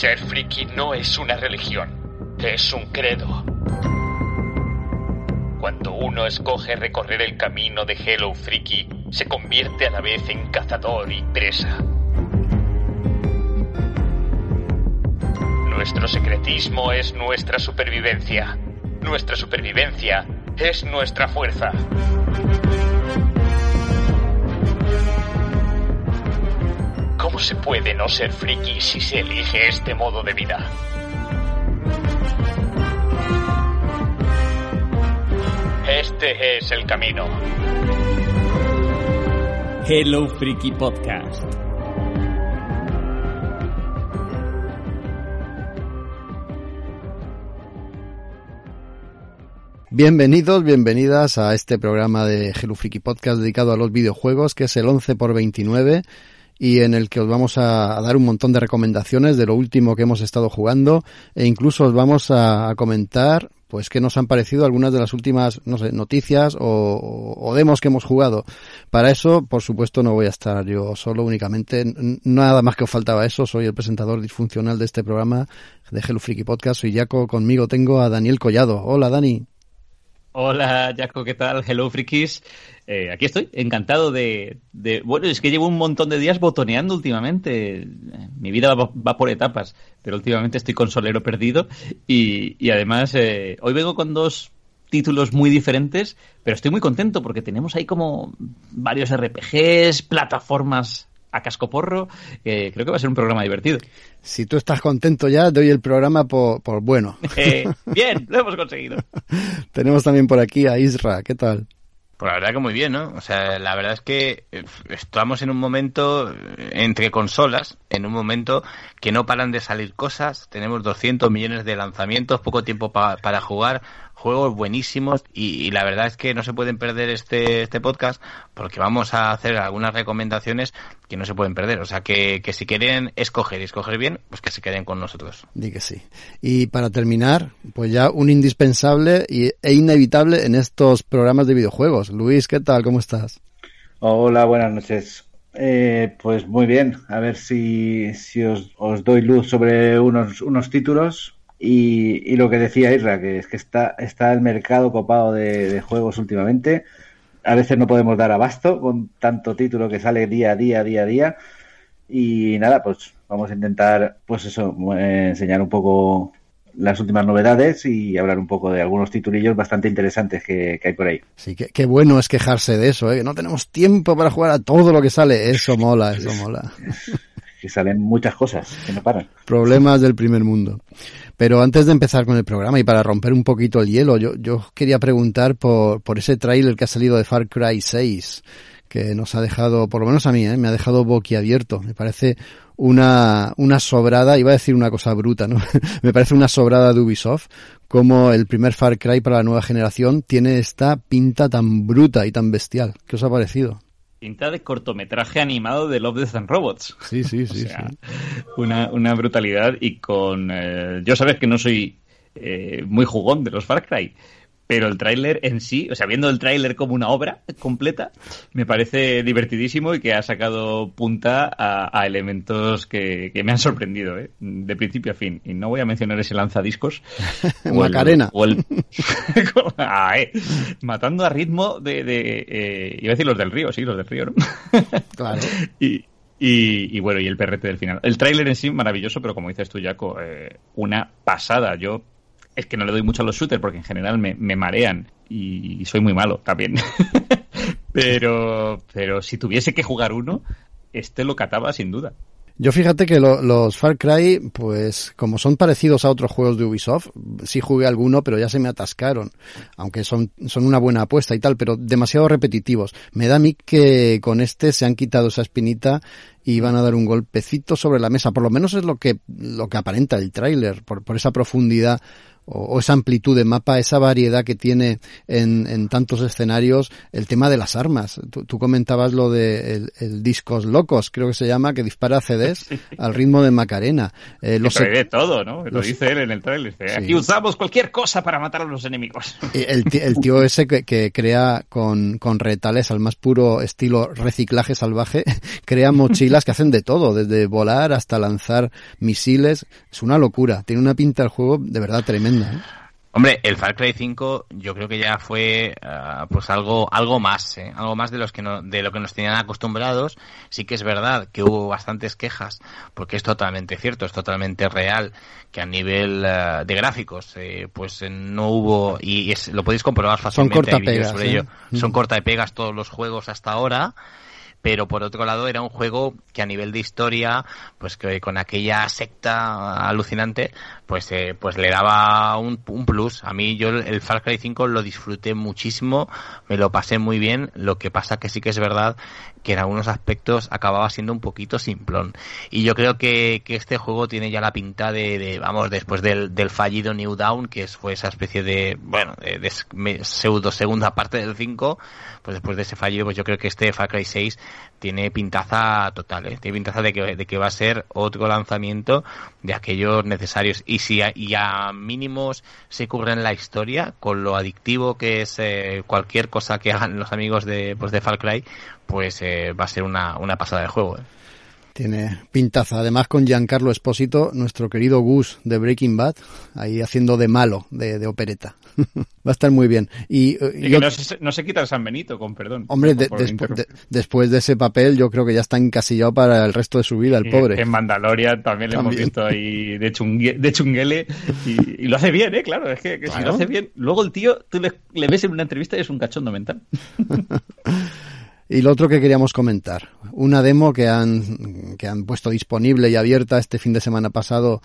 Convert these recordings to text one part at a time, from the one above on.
Ser friki no es una religión, es un credo. Cuando uno escoge recorrer el camino de Hello Freaky, se convierte a la vez en cazador y presa. Nuestro secretismo es nuestra supervivencia. Nuestra supervivencia es nuestra fuerza. ¿Cómo se puede no ser friki si se elige este modo de vida? Este es el camino. Hello Freaky Podcast. Bienvenidos, bienvenidas a este programa de Hello Freaky Podcast dedicado a los videojuegos, que es el 11 por 29 y en el que os vamos a, dar un montón de recomendaciones de lo último que hemos estado jugando e incluso os vamos a, comentar pues qué nos han parecido algunas de las últimas, no sé, noticias o, demos que hemos jugado. Para eso, por supuesto, no voy a estar yo solo únicamente. Nada más que os faltaba eso. Soy el presentador disfuncional de este programa de Hello Freaky Podcast. Soy Jaco. Conmigo tengo a Daniel Collado. Hola, Dani. Hola, Jaco, ¿qué tal? Hello, frikis. Eh, aquí estoy, encantado de, Bueno, es que llevo un montón de días botoneando últimamente. Mi vida va, por etapas, pero últimamente estoy con Solero perdido. Y, además, eh, hoy vengo con dos títulos muy diferentes, pero estoy muy contento porque tenemos ahí como varios RPGs, plataformas a cascoporro. Eh, creo que va a ser un programa divertido. Si tú estás contento ya, doy el programa por, por bueno. Eh, bien, lo hemos conseguido. Tenemos también por aquí a Isra, ¿qué tal? Pues la verdad que muy bien, ¿no? O sea, la verdad es que eh, estamos en un momento entre consolas, en un momento que no paran de salir cosas, tenemos 200 millones de lanzamientos, poco tiempo para jugar, juegos buenísimos y, la verdad es que no se pueden perder este, este podcast porque vamos a hacer algunas recomendaciones que no se pueden perder. O sea, que, que si quieren escoger y escoger bien, pues que se queden con nosotros. Di que sí. Y para terminar, pues ya un indispensable e inevitable en estos programas de videojuegos. Luis, ¿qué tal? ¿Cómo estás? Hola, buenas noches. Eh, pues muy bien, a ver si, si os, os doy luz sobre unos, unos títulos y, lo que decía Isra, que es que está, está el mercado copado de, juegos últimamente. A veces no podemos dar abasto con tanto título que sale día a día, día a día. Y nada, pues vamos a intentar, pues eso, enseñar un poco las últimas novedades y hablar un poco de algunos titulillos bastante interesantes que, hay por ahí. Sí, qué, qué bueno es quejarse de eso, ¿eh? no tenemos tiempo para jugar a todo lo que sale. Eso mola, eso mola. que salen muchas cosas que no paran. Problemas del primer mundo. Pero antes de empezar con el programa y para romper un poquito el hielo, yo, yo quería preguntar por, por ese tráiler que ha salido de Far Cry 6, que nos ha dejado, por lo menos a mí, ¿eh? me ha dejado boquiabierto. Me parece una, una sobrada, iba a decir una cosa bruta, ¿no? me parece una sobrada de Ubisoft, como el primer Far Cry para la nueva generación tiene esta pinta tan bruta y tan bestial. ¿Qué os ha parecido? Pinta de cortometraje animado de Love, Death and Robots. Sí, sí, sí. Una, una, brutalidad y con... Eh, yo sabes que no soy eh, muy jugón de los Far Cry, pero el tráiler en sí, o sea, viendo el tráiler como una obra completa, me parece divertidísimo y que ha sacado punta a, elementos que, me han sorprendido, ¿eh? de principio a fin. Y no voy a mencionar ese lanzadiscos. Macarena. O el, ah, eh, matando a ritmo de... de eh, iba a decir los del río, sí, los del río, ¿no? claro. Y, y, bueno, y el perrete del final. El tráiler en sí, maravilloso, pero como dices tú, Jaco, eh, una pasada. Yo es que no le doy mucho a los shooters porque en general me, marean y soy muy malo también. pero, pero si tuviese que jugar uno, este lo cataba sin duda. Yo fíjate que los Far Cry, pues como son parecidos a otros juegos de Ubisoft, sí jugué alguno, pero ya se me atascaron. Aunque son, son una buena apuesta y tal, pero demasiado repetitivos. Me da a mí que con este se han quitado esa espinita y van a dar un golpecito sobre la mesa. Por lo menos es lo que, lo que aparenta el tráiler, por, por esa profundidad o, esa amplitud de mapa, esa variedad que tiene en, en tantos escenarios, el tema de las armas. Tú, comentabas lo de el, discos locos, creo que se llama, que dispara CDs al ritmo de Macarena. Eh, lo de todo, ¿no? Lo dice él en el trailer. Aquí usamos cualquier cosa para matar a los enemigos. El, el tío ese que, que crea con, con retales al más puro estilo reciclaje salvaje, crea mochilas que hacen de todo, desde volar hasta lanzar misiles. Es una locura. Tiene una pinta el juego de verdad tremenda. ¿Eh? Hombre, el Far Cry 5 yo creo que ya fue ah, pues algo algo más, ¿eh? algo más de los que no, de lo que nos tenían acostumbrados. Sí que es verdad que hubo bastantes quejas, porque es totalmente cierto, es totalmente real que a nivel ah, de gráficos eh, pues no hubo y lo podéis comprobar fácilmente. Son corta sobre ello. Son corta y pegas todos los juegos hasta ahora pero por otro lado era un juego que a nivel de historia, pues que con aquella secta alucinante, pues eh, pues le daba un, un, plus. A mí yo el Far Cry 5 lo disfruté muchísimo, me lo pasé muy bien, lo que pasa que sí que es verdad que en algunos aspectos acababa siendo un poquito simplón. Y yo creo que, que este juego tiene ya la pinta de, de vamos, después del, del, fallido New Down, que fue esa especie de, bueno, de, pseudo segunda parte del 5, pues después de ese fallido, pues yo creo que este Far Cry 6 tiene pintaza total, ¿eh? tiene pintaza de que, de que va a ser otro lanzamiento de aquellos necesarios. Y si a, y a mínimos se ocurre en la historia, con lo adictivo que es eh, cualquier cosa que hagan los amigos de, pues de Far pues eh, va a ser una, una pasada de juego. ¿eh? Tiene pintaza. Además con Giancarlo Espósito, nuestro querido Gus de Breaking Bad, ahí haciendo de malo, de, opereta. Va a estar muy bien. Y, que no, se, quita el San Benito, con perdón. Hombre, después de ese papel yo creo que ya está encasillado para el resto de su vida, el pobre. En Mandalorian también, le hemos visto ahí de, de chunguele y, lo hace bien, ¿eh? Claro, es que, si lo hace bien, luego el tío, tú le, le ves en una entrevista y es un cachondo mental. Y lo otro que queríamos comentar, una demo que han, que han puesto disponible y abierta este fin de semana pasado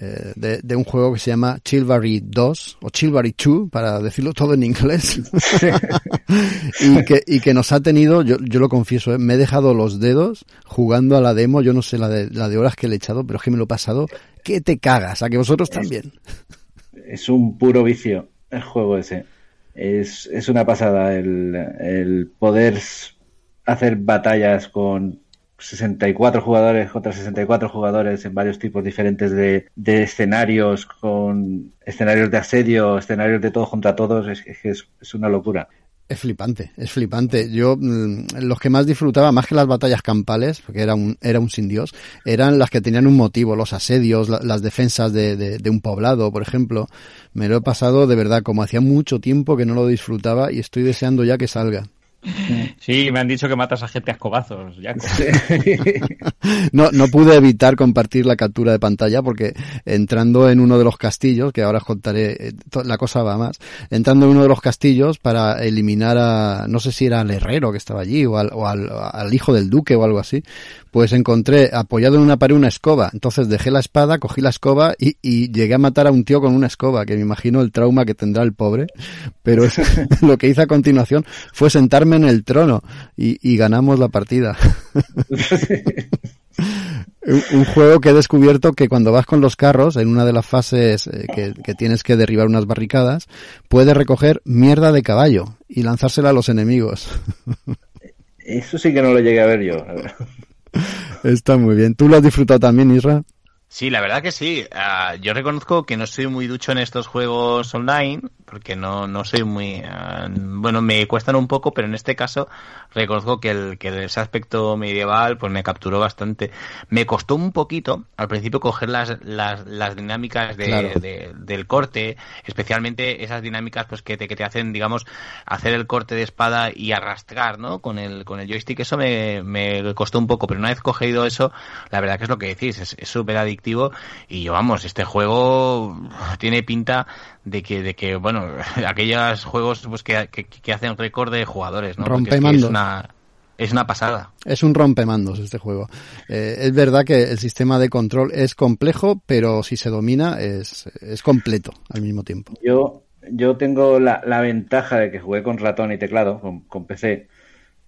eh, de, de, un juego que se llama Chilbury 2 o Chilbury 2 para decirlo todo en inglés y, que, y que nos ha tenido, yo, yo lo confieso, eh, me he dejado los dedos jugando a la demo, yo no sé la de, la de horas que le he echado, pero es que me lo he pasado, que te cagas, a que vosotros también. Es un puro vicio el juego ese. Es, es una pasada el, el poder hacer batallas con 64 jugadores contra 64 jugadores en varios tipos diferentes de, escenarios, con escenarios de asedio, escenarios de todos contra todos, es, es, es una locura. Es flipante, es flipante. Yo, mm, los que más disfrutaba, más que las batallas campales, porque era un, era un sin Dios, eran las que tenían un motivo, los asedios, las defensas de, de, un poblado, por ejemplo. Me lo he pasado de verdad, como hacía mucho tiempo que no lo disfrutaba y estoy deseando ya que salga. Sí, me han dicho que matas a gente a escobazos, no, no pude evitar compartir la captura de pantalla porque entrando en uno de los castillos, que ahora os contaré, eh, la cosa va más, entrando en uno de los castillos para eliminar a, no sé si era al herrero que estaba allí o al, o al, al hijo del duque o algo así, pues encontré apoyado en una pared una escoba. Entonces dejé la espada, cogí la escoba y, y llegué a matar a un tío con una escoba, que me imagino el trauma que tendrá el pobre. Pero lo que hice a continuación fue sentarme en el trono y, y ganamos la partida. un juego que he descubierto que cuando vas con los carros, en una de las fases eh, que, que, tienes que derribar unas barricadas, puedes recoger mierda de caballo y lanzársela a los enemigos. Eso sí que no lo llegué a ver yo. Está muy bien. ¿Tú lo has disfrutado también, Isra? Sí, la verdad que sí. Uh, yo reconozco que no soy muy ducho en estos juegos online, porque no, no soy muy... Uh, bueno, me cuestan un poco, pero en este caso reconozco que, el, que ese aspecto medieval pues me capturó bastante. Me costó un poquito al principio coger las, las, las dinámicas de, claro. de, del corte, especialmente esas dinámicas pues que te, que te hacen, digamos, hacer el corte de espada y arrastrar, ¿no? Con el, con el joystick, eso me, me costó un poco, pero una vez cogido eso, la verdad que es lo que decís, es súper adictivo y yo vamos, este juego tiene pinta de que, de que bueno, aquellos juegos pues que, que, hacen récord de jugadores, ¿no? Rompemandos. Es, una, es una pasada. Es un rompemandos este juego. Eh, es verdad que el sistema de control es complejo, pero si se domina es, es completo al mismo tiempo. Yo, yo tengo la, la ventaja de que jugué con ratón y teclado, con, con PC,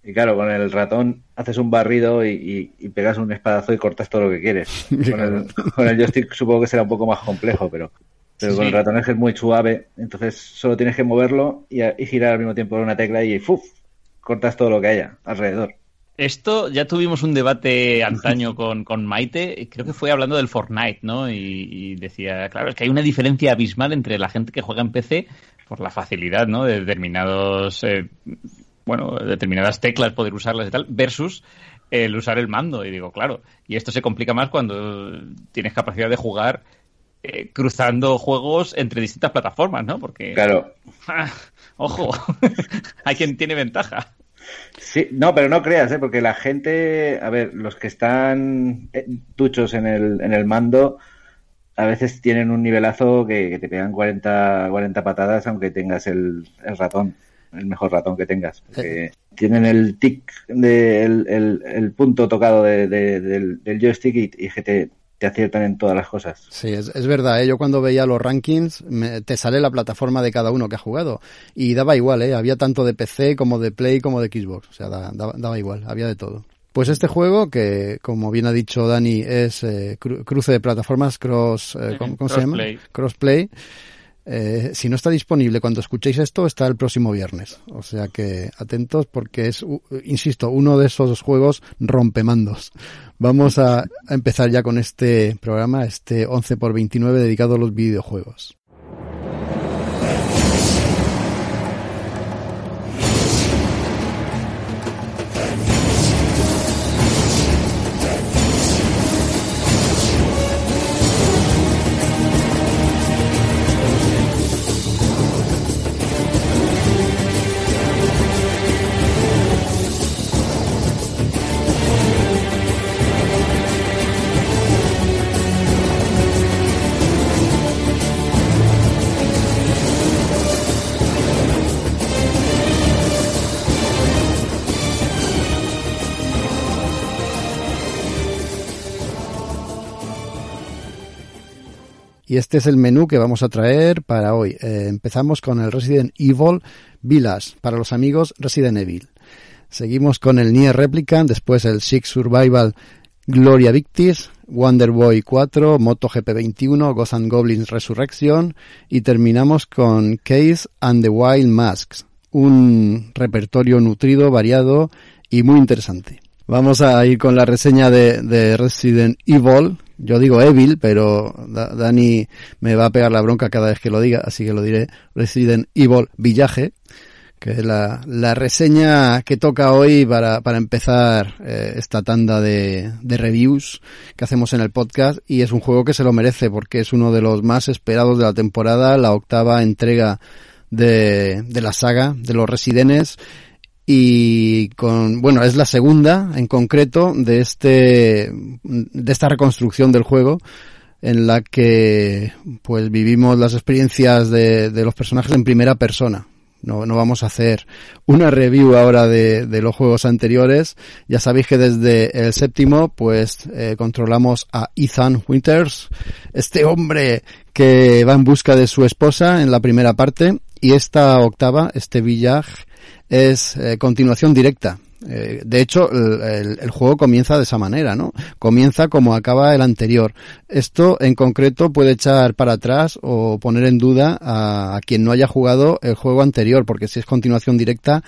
y claro, con el ratón haces un barrido y, y, pegas un espadazo y cortas todo lo que quieres. Con el, con el, joystick supongo que será un poco más complejo, pero Pero con el ratón es que es muy suave, entonces solo tienes que moverlo y, girar al mismo tiempo una tecla y ¡fuf! cortas todo lo que haya alrededor. Esto ya tuvimos un debate antaño con, con Maite, creo que fue hablando del Fortnite, ¿no? Y, decía, claro, es que hay una diferencia abismal entre la gente que juega en PC por la facilidad, ¿no? De determinados, eh, bueno, determinadas teclas, poder usarlas y tal, versus el usar el mando. Y digo, claro, y esto se complica más cuando tienes capacidad de jugar eh, cruzando juegos entre distintas plataformas, ¿no? Porque. Claro. ojo, hay quien tiene ventaja. Sí, no, pero no creas, ¿eh? porque la gente, a ver, los que están eh, tuchos en el, en el mando, a veces tienen un nivelazo que, te pegan 40, 40 patadas aunque tengas el, el ratón el mejor ratón que tengas. Porque tienen el tic, de, el, punto tocado del, joystick y, y que te, aciertan en todas las cosas. Sí, es, verdad. ¿eh? Yo cuando veía los rankings, te sale la plataforma de cada uno que ha jugado. Y daba igual, ¿eh? Había tanto de PC como de Play como de Xbox. O sea, daba, igual, había de todo. Pues este juego, que como bien ha dicho Dani, es eh, cruce de plataformas cross, eh, ¿cómo, se llama? Crossplay. Eh, si no está disponible cuando escuchéis esto, está el próximo viernes. O sea que atentos porque es, insisto, uno de esos juegos rompemandos. Vamos a, a empezar ya con este programa, este 11 por 29 dedicado a los videojuegos. Y este es el menú que vamos a traer para hoy. Eh, empezamos con el Resident Evil Village, para los amigos Resident Evil. Seguimos con el Nier Replicant, después el Six Survival Gloria Victis, Wonder Boy 4, MotoGP 21, Ghost and Goblins Resurrection y terminamos con Case and the Wild Masks, un repertorio nutrido, variado y muy interesante. Vamos a ir con la reseña de, de Resident Evil, yo digo Evil, pero Dani me va a pegar la bronca cada vez que lo diga, así que lo diré. Resident Evil Villaje, que es la, la reseña que toca hoy para, para empezar eh, esta tanda de, de reviews que hacemos en el podcast y es un juego que se lo merece porque es uno de los más esperados de la temporada, la octava entrega de, de la saga de los Residentes y con bueno es la segunda en concreto de este de esta reconstrucción del juego en la que pues vivimos las experiencias de, de los personajes en primera persona no, no vamos a hacer una review ahora de, de los juegos anteriores. Ya sabéis que desde el séptimo, pues eh, controlamos a Ethan Winters, este hombre que va en busca de su esposa en la primera parte, y esta octava, este village, es eh, continuación directa. Eh, de hecho, el, juego comienza de esa manera, ¿no? Comienza como acaba el anterior. Esto, en concreto, puede echar para atrás o poner en duda a, quien no haya jugado el juego anterior, porque si es continuación directa,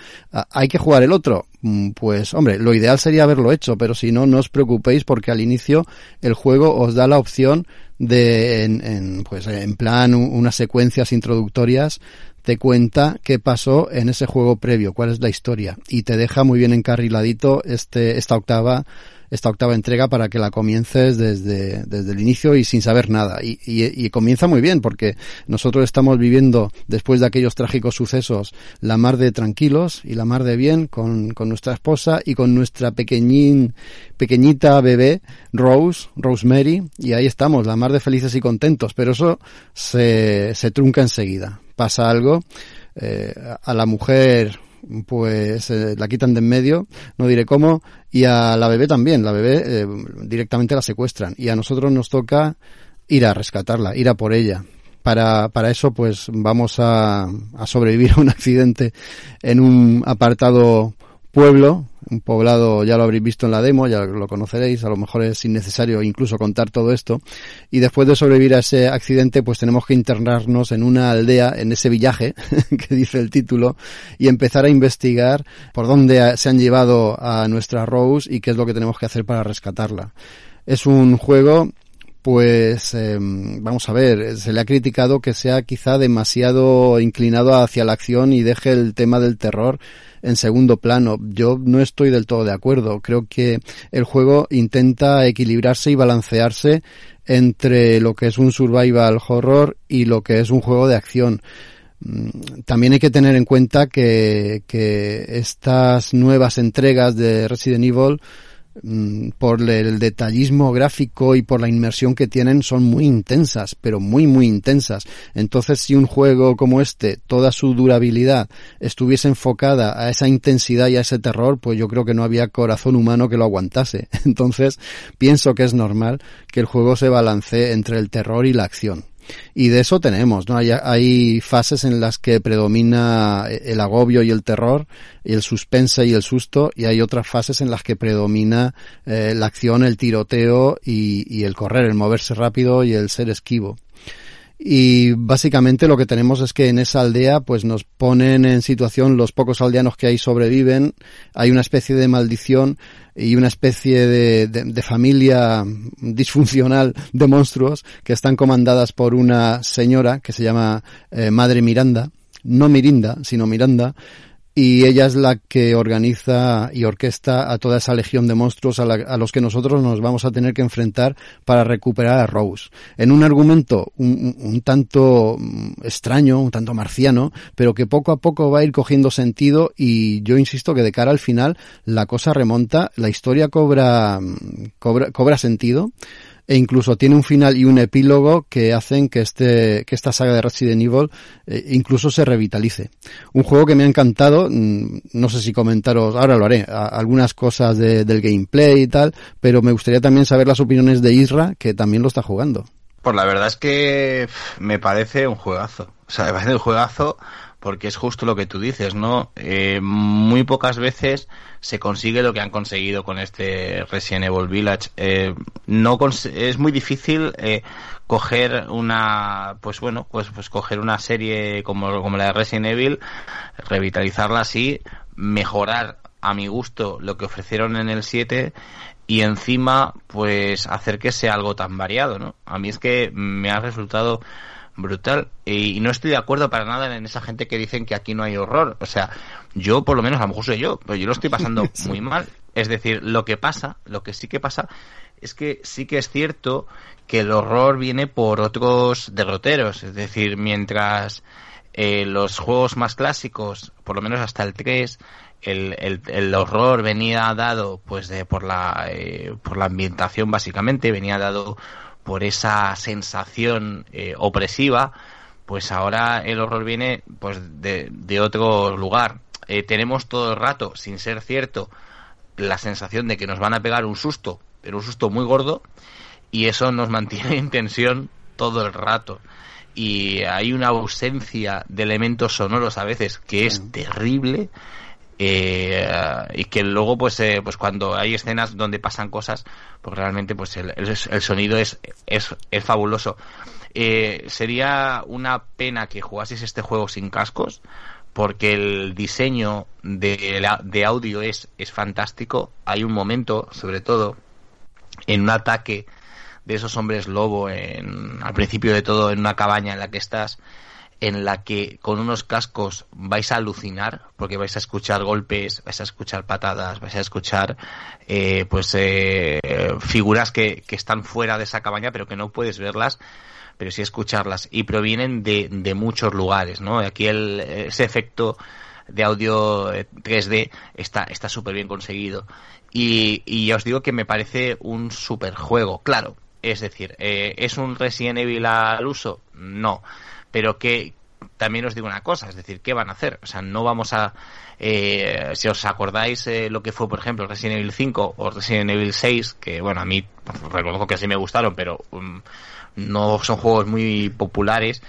hay que jugar el otro. Mm, pues, hombre, lo ideal sería haberlo hecho, pero si no, no os preocupéis porque al inicio el juego os da la opción de, en, en pues, en plan, unas secuencias introductorias te cuenta qué pasó en ese juego previo, cuál es la historia. Y te deja muy bien encarriladito este esta octava esta octava entrega para que la comiences desde, desde el inicio y sin saber nada. Y, y, comienza muy bien porque nosotros estamos viviendo, después de aquellos trágicos sucesos, la mar de tranquilos y la mar de bien con, con nuestra esposa y con nuestra pequeñín, pequeñita bebé, Rose, Rosemary, y ahí estamos, la mar de felices y contentos, pero eso se, se trunca enseguida pasa algo, eh, a la mujer pues eh, la quitan de en medio, no diré cómo, y a la bebé también, la bebé eh, directamente la secuestran y a nosotros nos toca ir a rescatarla, ir a por ella. Para, para eso pues vamos a, a sobrevivir a un accidente en un apartado pueblo un poblado, ya lo habréis visto en la demo, ya lo conoceréis, a lo mejor es innecesario incluso contar todo esto. Y después de sobrevivir a ese accidente, pues tenemos que internarnos en una aldea, en ese villaje, que dice el título, y empezar a investigar por dónde se han llevado a nuestra Rose y qué es lo que tenemos que hacer para rescatarla. Es un juego pues eh, vamos a ver, se le ha criticado que sea quizá demasiado inclinado hacia la acción y deje el tema del terror en segundo plano. Yo no estoy del todo de acuerdo. Creo que el juego intenta equilibrarse y balancearse entre lo que es un survival horror y lo que es un juego de acción. Mm, también hay que tener en cuenta que, estas nuevas entregas de Resident Evil por el detallismo gráfico y por la inmersión que tienen son muy intensas, pero muy muy intensas. Entonces si un juego como este, toda su durabilidad estuviese enfocada a esa intensidad y a ese terror, pues yo creo que no había corazón humano que lo aguantase. Entonces pienso que es normal que el juego se balancee entre el terror y la acción. Y de eso tenemos, ¿no? Hay, hay, fases en las que predomina el agobio y el terror, y el suspense y el susto, y hay otras fases en las que predomina eh, la acción, el tiroteo y, y el correr, el moverse rápido y el ser esquivo y básicamente lo que tenemos es que en esa aldea pues nos ponen en situación los pocos aldeanos que ahí sobreviven, hay una especie de maldición y una especie de, de, familia disfuncional de monstruos que están comandadas por una señora que se llama eh, Madre Miranda, no Mirinda, sino Miranda, y ella es la que organiza y orquesta a toda esa legión de monstruos a, los que nosotros nos vamos a tener que enfrentar para recuperar a Rose. En un argumento un, tanto mm, extraño, un tanto marciano, pero que poco a poco va a ir cogiendo sentido y yo insisto que de cara al final la cosa remonta, la historia cobra, mm, cobra, cobra sentido e incluso tiene un final y un epílogo que hacen que este que esta saga de Resident Evil eh, incluso se revitalice. Un juego que me ha encantado, mm, no sé si comentaros, ahora lo haré, algunas cosas del gameplay y tal, pero me gustaría también saber las opiniones de Isra, que también lo está jugando. Pues la verdad es que me parece un juegazo. O sea, me parece un juegazo porque es justo lo que tú dices, ¿no? Eh, muy pocas veces se consigue lo que han conseguido con este Resident Evil Village. Eh, no es muy difícil eh, coger una, pues bueno, pues, pues coger una serie como, como la de Resident Evil, revitalizarla así, mejorar a mi gusto lo que ofrecieron en el 7 y encima pues hacer que sea algo tan variado, ¿no? A mí es que me ha resultado brutal. Y, no estoy de acuerdo para nada en esa gente que dicen que aquí no hay horror. O sea, yo por lo menos, a lo mejor soy yo, pero yo lo estoy pasando muy mal. Es decir, lo que pasa, lo que sí que pasa, es que sí que es cierto que el horror viene por otros derroteros. Es decir, mientras eh, los juegos más clásicos, por lo menos hasta el 3, el, el, el, horror venía dado pues de por la eh, por la ambientación básicamente venía dado por esa sensación eh, opresiva, pues ahora el horror viene pues de, de otro lugar. Eh, tenemos todo el rato, sin ser cierto, la sensación de que nos van a pegar un susto, pero un susto muy gordo, y eso nos mantiene en tensión todo el rato. Y hay una ausencia de elementos sonoros a veces que es terrible eh, y que luego pues eh, pues cuando hay escenas donde pasan cosas pues realmente pues el, el, sonido es, es, es fabuloso. Eh, sería una pena que jugases este juego sin cascos porque el diseño de, de audio es, es fantástico. Hay un momento sobre todo en un ataque de esos hombres lobo en, al principio de todo en una cabaña en la que estás en la que con unos cascos vais a alucinar porque vais a escuchar golpes, vais a escuchar patadas, vais a escuchar eh, pues eh, figuras que, que, están fuera de esa cabaña pero que no puedes verlas pero sí escucharlas y provienen de, de muchos lugares, ¿no? Aquí el, ese efecto de audio 3D eh, está está súper bien conseguido y, y ya os digo que me parece un super juego, claro, es decir, eh, ¿es un Resident Evil al uso? No pero que también os digo una cosa, es decir, ¿qué van a hacer? O sea, no vamos a... Eh, si os acordáis eh, lo que fue, por ejemplo, Resident Evil 5 o Resident Evil 6, que bueno, a mí reconozco que sí me gustaron, pero um, no son juegos muy populares,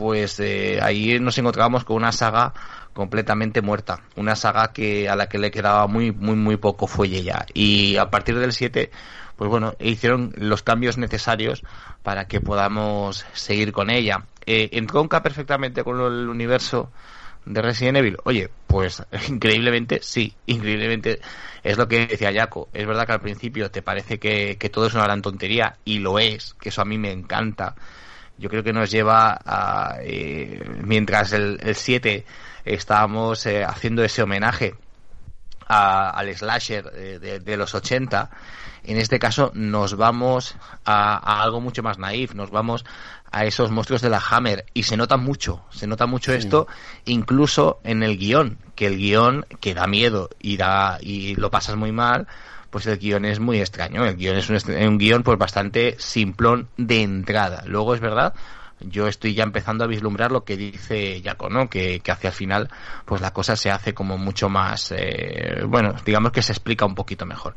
pues eh, ahí nos encontrábamos con una saga completamente muerta, una saga que a la que le quedaba muy muy muy poco fuelle ya y a partir del 7 pues bueno, hicieron los cambios necesarios para que podamos seguir con ella. Eh, entronca perfectamente con el universo de Resident Evil. Oye, pues increíblemente sí, increíblemente es lo que decía Jaco. Es verdad que al principio te parece que, todo es una gran tontería y lo es, que eso a mí me encanta. Yo creo que nos lleva a, eh, mientras el, 7 estábamos eh, haciendo ese homenaje al slasher eh, de, los 80, en este caso nos vamos a, algo mucho más naif, nos vamos a esos monstruos de la Hammer y se nota mucho, se nota mucho esto incluso en el guion, que el guion que da miedo y da y lo pasas muy mal, pues el guion es muy extraño, el guion es un, un guion pues bastante simplón de entrada. Luego es verdad yo estoy ya empezando a vislumbrar lo que dice Jaco, ¿no? Que, que hacia el final, pues la cosa se hace como mucho más, eh, bueno, digamos que se explica un poquito mejor.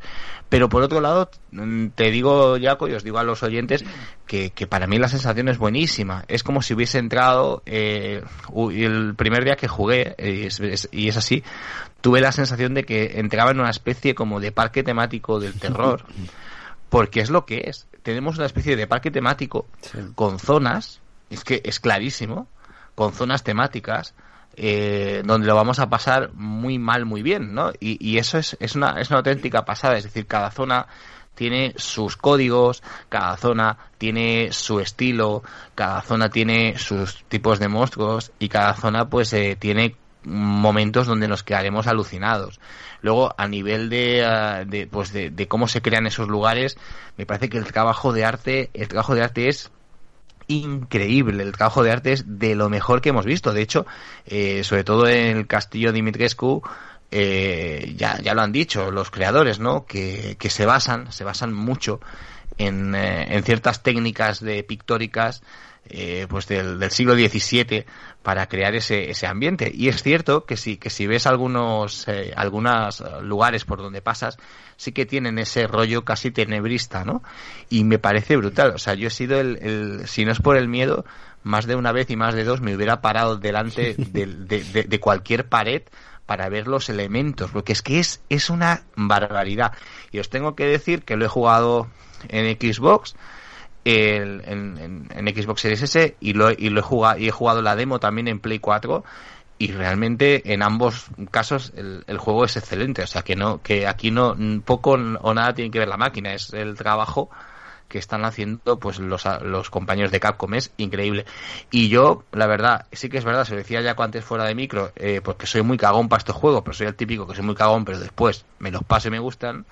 Pero por otro lado, mm, te digo, Jaco, y os digo a los oyentes, que, que para mí la sensación es buenísima. Es como si hubiese entrado, eh, el primer día que jugué, y es así, tuve la sensación de que entraba en una especie como de parque temático del terror. Porque es lo que es. Tenemos una especie de parque temático con zonas es que es clarísimo, con zonas temáticas, eh, donde lo vamos a pasar muy mal, muy bien, ¿no? Y, eso es, es, una, es una auténtica pasada, es decir, cada zona tiene sus códigos, cada zona tiene su estilo, cada zona tiene sus tipos de monstruos y cada zona pues eh, tiene momentos donde nos quedaremos alucinados. Luego, a nivel de, ah, de pues de, de, cómo se crean esos lugares, me parece que el trabajo de arte, el trabajo de arte es increíble. El trabajo de arte es de lo mejor que hemos visto. De hecho, eh, sobre todo en el castillo Dimitrescu, eh, ya, ya lo han dicho los creadores, ¿no? Que, que se basan, se basan mucho en, eh, en ciertas técnicas de pictóricas eh, pues del, del, siglo XVII para crear ese, ese ambiente. Y es cierto que si, que si ves algunos, eh, algunos lugares por donde pasas, sí que tienen ese rollo casi tenebrista, ¿no? Y me parece brutal. O sea, yo he sido el, el si no es por el miedo, más de una vez y más de dos me hubiera parado delante de, de, de cualquier pared para ver los elementos, porque es que es, es una barbaridad. Y os tengo que decir que lo he jugado en Xbox, el, en, en, Xbox Series S y lo, y lo he jugado y he jugado la demo también en Play 4 y realmente en ambos casos el, el, juego es excelente. O sea que no que aquí no poco o nada tiene que ver la máquina es el trabajo que están haciendo pues los, los compañeros de Capcom. Es increíble. Y yo la verdad sí que es verdad se lo decía ya antes fuera de micro eh, porque soy muy cagón para estos juegos pero soy el típico que soy muy cagón pero después me los paso y me gustan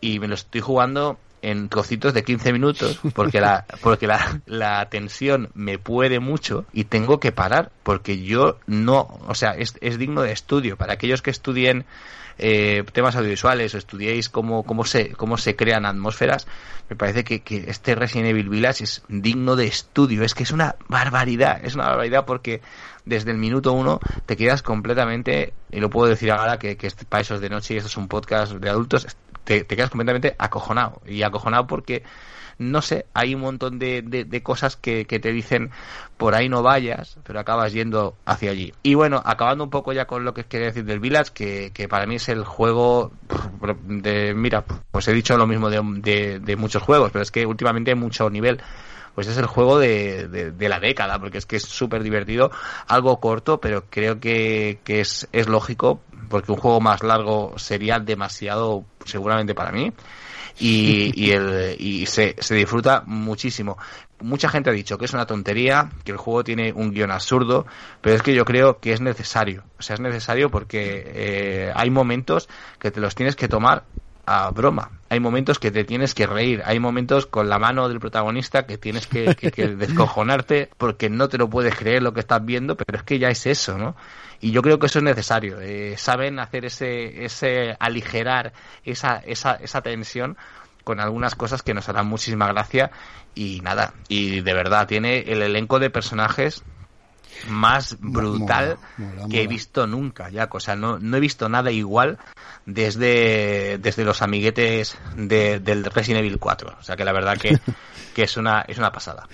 y me los estoy jugando en trocitos de 15 minutos porque la porque la, la tensión me puede mucho y tengo que parar porque yo no o sea es, es digno de estudio para aquellos que estudien eh, temas audiovisuales o estudiéis cómo, cómo, se, cómo se crean atmósferas, me parece que, que, este Resident Evil Village es digno de estudio. Es que es una barbaridad, es una barbaridad porque desde el minuto uno te quedas completamente, y lo puedo decir ahora que, que para eso de noche y esto es un podcast de adultos, te, quedas completamente acojonado. Y acojonado porque, no sé, hay un montón de, de, cosas que, que, te dicen por ahí no vayas, pero acabas yendo hacia allí. Y bueno, acabando un poco ya con lo que quería decir del Village, que, que para mí es el juego de, mira, pues he dicho lo mismo de, de, muchos juegos, pero es que últimamente hay mucho nivel pues es el juego de, de, la década, porque es que es súper divertido, algo corto, pero creo que, que es, es lógico, porque un juego más largo sería demasiado seguramente para mí. Y, y, el, y se, se disfruta muchísimo. Mucha gente ha dicho que es una tontería, que el juego tiene un guion absurdo, pero es que yo creo que es necesario. O sea, es necesario porque eh, hay momentos que te los tienes que tomar a broma. Hay momentos que te tienes que reír, hay momentos con la mano del protagonista que tienes que, que, descojonarte porque no te lo puedes creer lo que estás viendo, pero es que ya es eso, ¿no? Y yo creo que eso es necesario. Eh, saben hacer ese, ese aligerar esa, esa, esa tensión con algunas cosas que nos harán muchísima gracia y nada, y de verdad tiene el elenco de personajes más brutal que he visto nunca, ya, o sea, no, no he visto nada igual desde, desde los amiguetes de, del Resident Evil 4, o sea que la verdad que, que es una, es una pasada.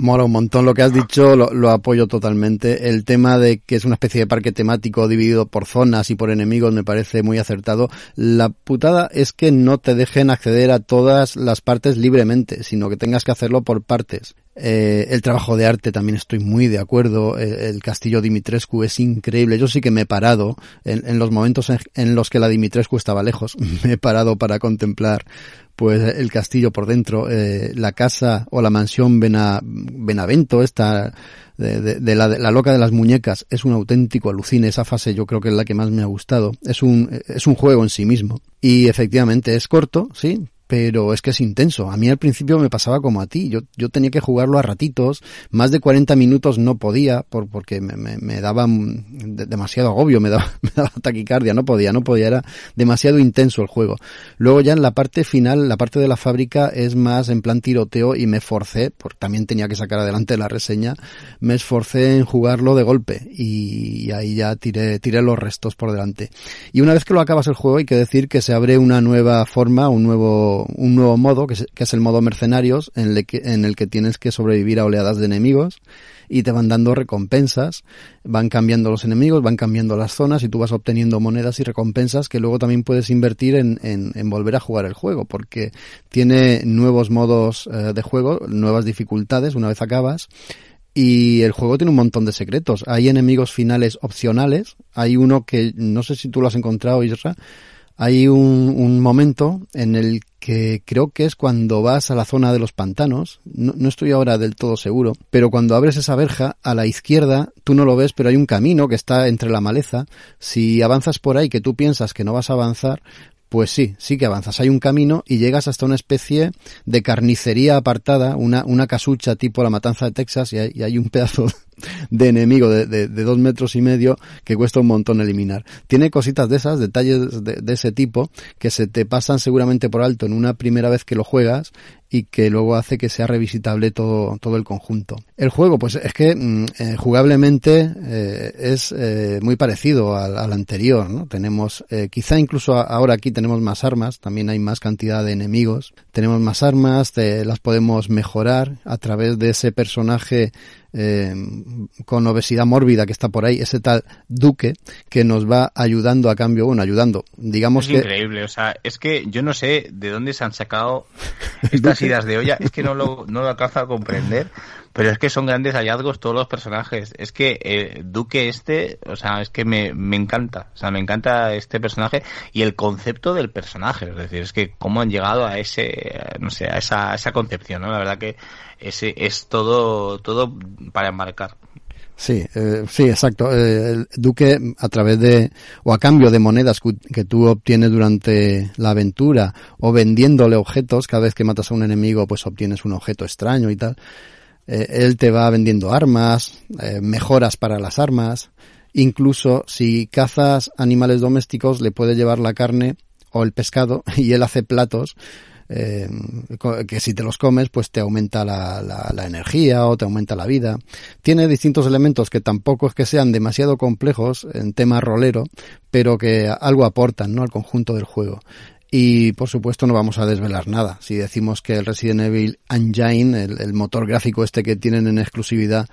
Mola un montón lo que has dicho, lo, apoyo totalmente. El tema de que es una especie de parque temático dividido por zonas y por enemigos me parece muy acertado. La putada es que no te dejen acceder a todas las partes libremente, sino que tengas que hacerlo por partes. Eh, el trabajo de arte también estoy muy de acuerdo. Eh, el, castillo Dimitrescu es increíble. Yo sí que me he parado en, los momentos en, los que la Dimitrescu estaba lejos. Me he parado para contemplar pues el castillo por dentro, eh, la casa o la mansión Benavento, esta de, la, la, loca de las muñecas, es un auténtico alucine. Esa fase yo creo que es la que más me ha gustado. Es un, es un juego en sí mismo. Y efectivamente es corto, sí, pero es que es intenso. A mí al principio me pasaba como a ti. Yo, yo tenía que jugarlo a ratitos. Más de 40 minutos no podía por, porque me, me, me daba demasiado agobio, me daba, me daba taquicardia. No podía, no podía. Era demasiado intenso el juego. Luego ya en la parte final, la parte de la fábrica es más en plan tiroteo y me forcé, porque también tenía que sacar adelante la reseña, me esforcé en jugarlo de golpe y ahí ya tiré, tiré los restos por delante. Y una vez que lo acabas el juego hay que decir que se abre una nueva forma, un nuevo un nuevo modo, que es, el modo mercenarios, en el, que, en el que tienes que sobrevivir a oleadas de enemigos y te van dando recompensas, van cambiando los enemigos, van cambiando las zonas y tú vas obteniendo monedas y recompensas que luego también puedes invertir en, en, volver a jugar el juego, porque tiene nuevos modos eh, de juego, nuevas dificultades una vez acabas. Y el juego tiene un montón de secretos. Hay enemigos finales opcionales. Hay uno que no sé si tú lo has encontrado, Isra, hay un, un, momento en el que creo que es cuando vas a la zona de los pantanos, no, no, estoy ahora del todo seguro, pero cuando abres esa verja, a la izquierda, tú no lo ves, pero hay un camino que está entre la maleza, si avanzas por ahí que tú piensas que no vas a avanzar, pues sí, sí que avanzas. Hay un camino y llegas hasta una especie de carnicería apartada, una, una casucha tipo la matanza de Texas y hay, y hay un pedazo de enemigo de, de, dos metros y medio que cuesta un montón eliminar. Tiene cositas de esas, detalles de, de, ese tipo, que se te pasan seguramente por alto en una primera vez que lo juegas y que luego hace que sea revisitable todo, todo el conjunto. El juego, pues es que mm, eh, jugablemente eh, es eh, muy parecido al, al, anterior, ¿no? Tenemos, quizá incluso ahora aquí tenemos más armas, también hay más cantidad de enemigos, tenemos más armas, las podemos mejorar a través de ese personaje eh, con obesidad mórbida que está por ahí, ese tal Duque, que nos va ayudando a cambio, bueno, ayudando, digamos es increíble, o sea, es que yo no sé de dónde se han sacado estas ideas de olla, es que no lo, no lo alcanzo a comprender, pero es que son grandes hallazgos todos los personajes. Es que eh, Duque este, o sea, es que me, me encanta. O sea, me encanta este personaje y el concepto del personaje. Es decir, es que cómo han llegado a ese, no sé, a esa, esa concepción, ¿no? La verdad que ese es todo, todo para enmarcar. Sí, eh, sí, exacto. Eh, Duque, a través de, o a cambio de monedas que tú obtienes durante la aventura, o vendiéndole objetos, cada vez que matas a un enemigo, pues obtienes un objeto extraño y tal. Eh, él te va vendiendo armas, eh, mejoras para las armas, incluso si cazas animales domésticos le puede llevar la carne o el pescado y él hace platos eh, que si te los comes pues te aumenta la, la, la, energía o te aumenta la vida. Tiene distintos elementos que tampoco es que sean demasiado complejos en tema rolero, pero que algo aportan ¿no? al conjunto del juego. Y por supuesto no vamos a desvelar nada. Si decimos que el Resident Evil Engine, el, motor gráfico este que tienen en exclusividad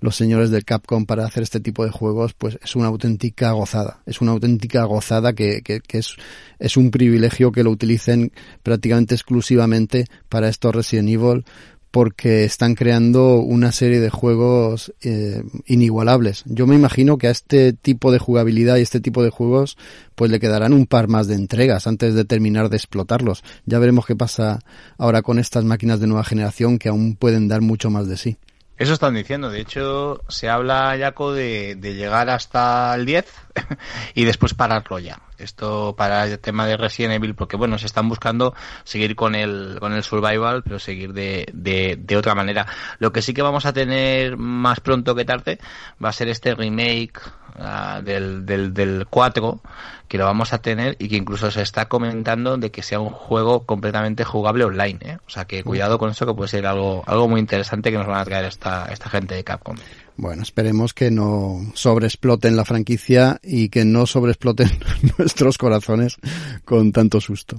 los señores del Capcom para hacer este tipo de juegos, pues es una auténtica gozada. Es una auténtica gozada que, que, que es, es un privilegio que lo utilicen prácticamente exclusivamente para estos Resident Evil porque están creando una serie de juegos eh, inigualables. Yo me imagino que a este tipo de jugabilidad y este tipo de juegos pues le quedarán un par más de entregas antes de terminar de explotarlos. Ya veremos qué pasa ahora con estas máquinas de nueva generación que aún pueden dar mucho más de sí. Eso están diciendo. De hecho, se habla, Jaco, de, de llegar hasta el 10 y después pararlo ya. Esto para el tema de Resident Evil, porque bueno, se están buscando seguir con el, con el survival, pero seguir de, de, de otra manera. Lo que sí que vamos a tener más pronto que tarde va a ser este remake uh, del, del, del 4, que lo vamos a tener y que incluso se está comentando de que sea un juego completamente jugable online, ¿eh? O sea que cuidado con eso que puede ser algo, algo muy interesante que nos van a traer esta, esta gente de Capcom. Bueno, esperemos que no sobreexploten la franquicia y que no sobreexploten nuestros corazones con tanto susto.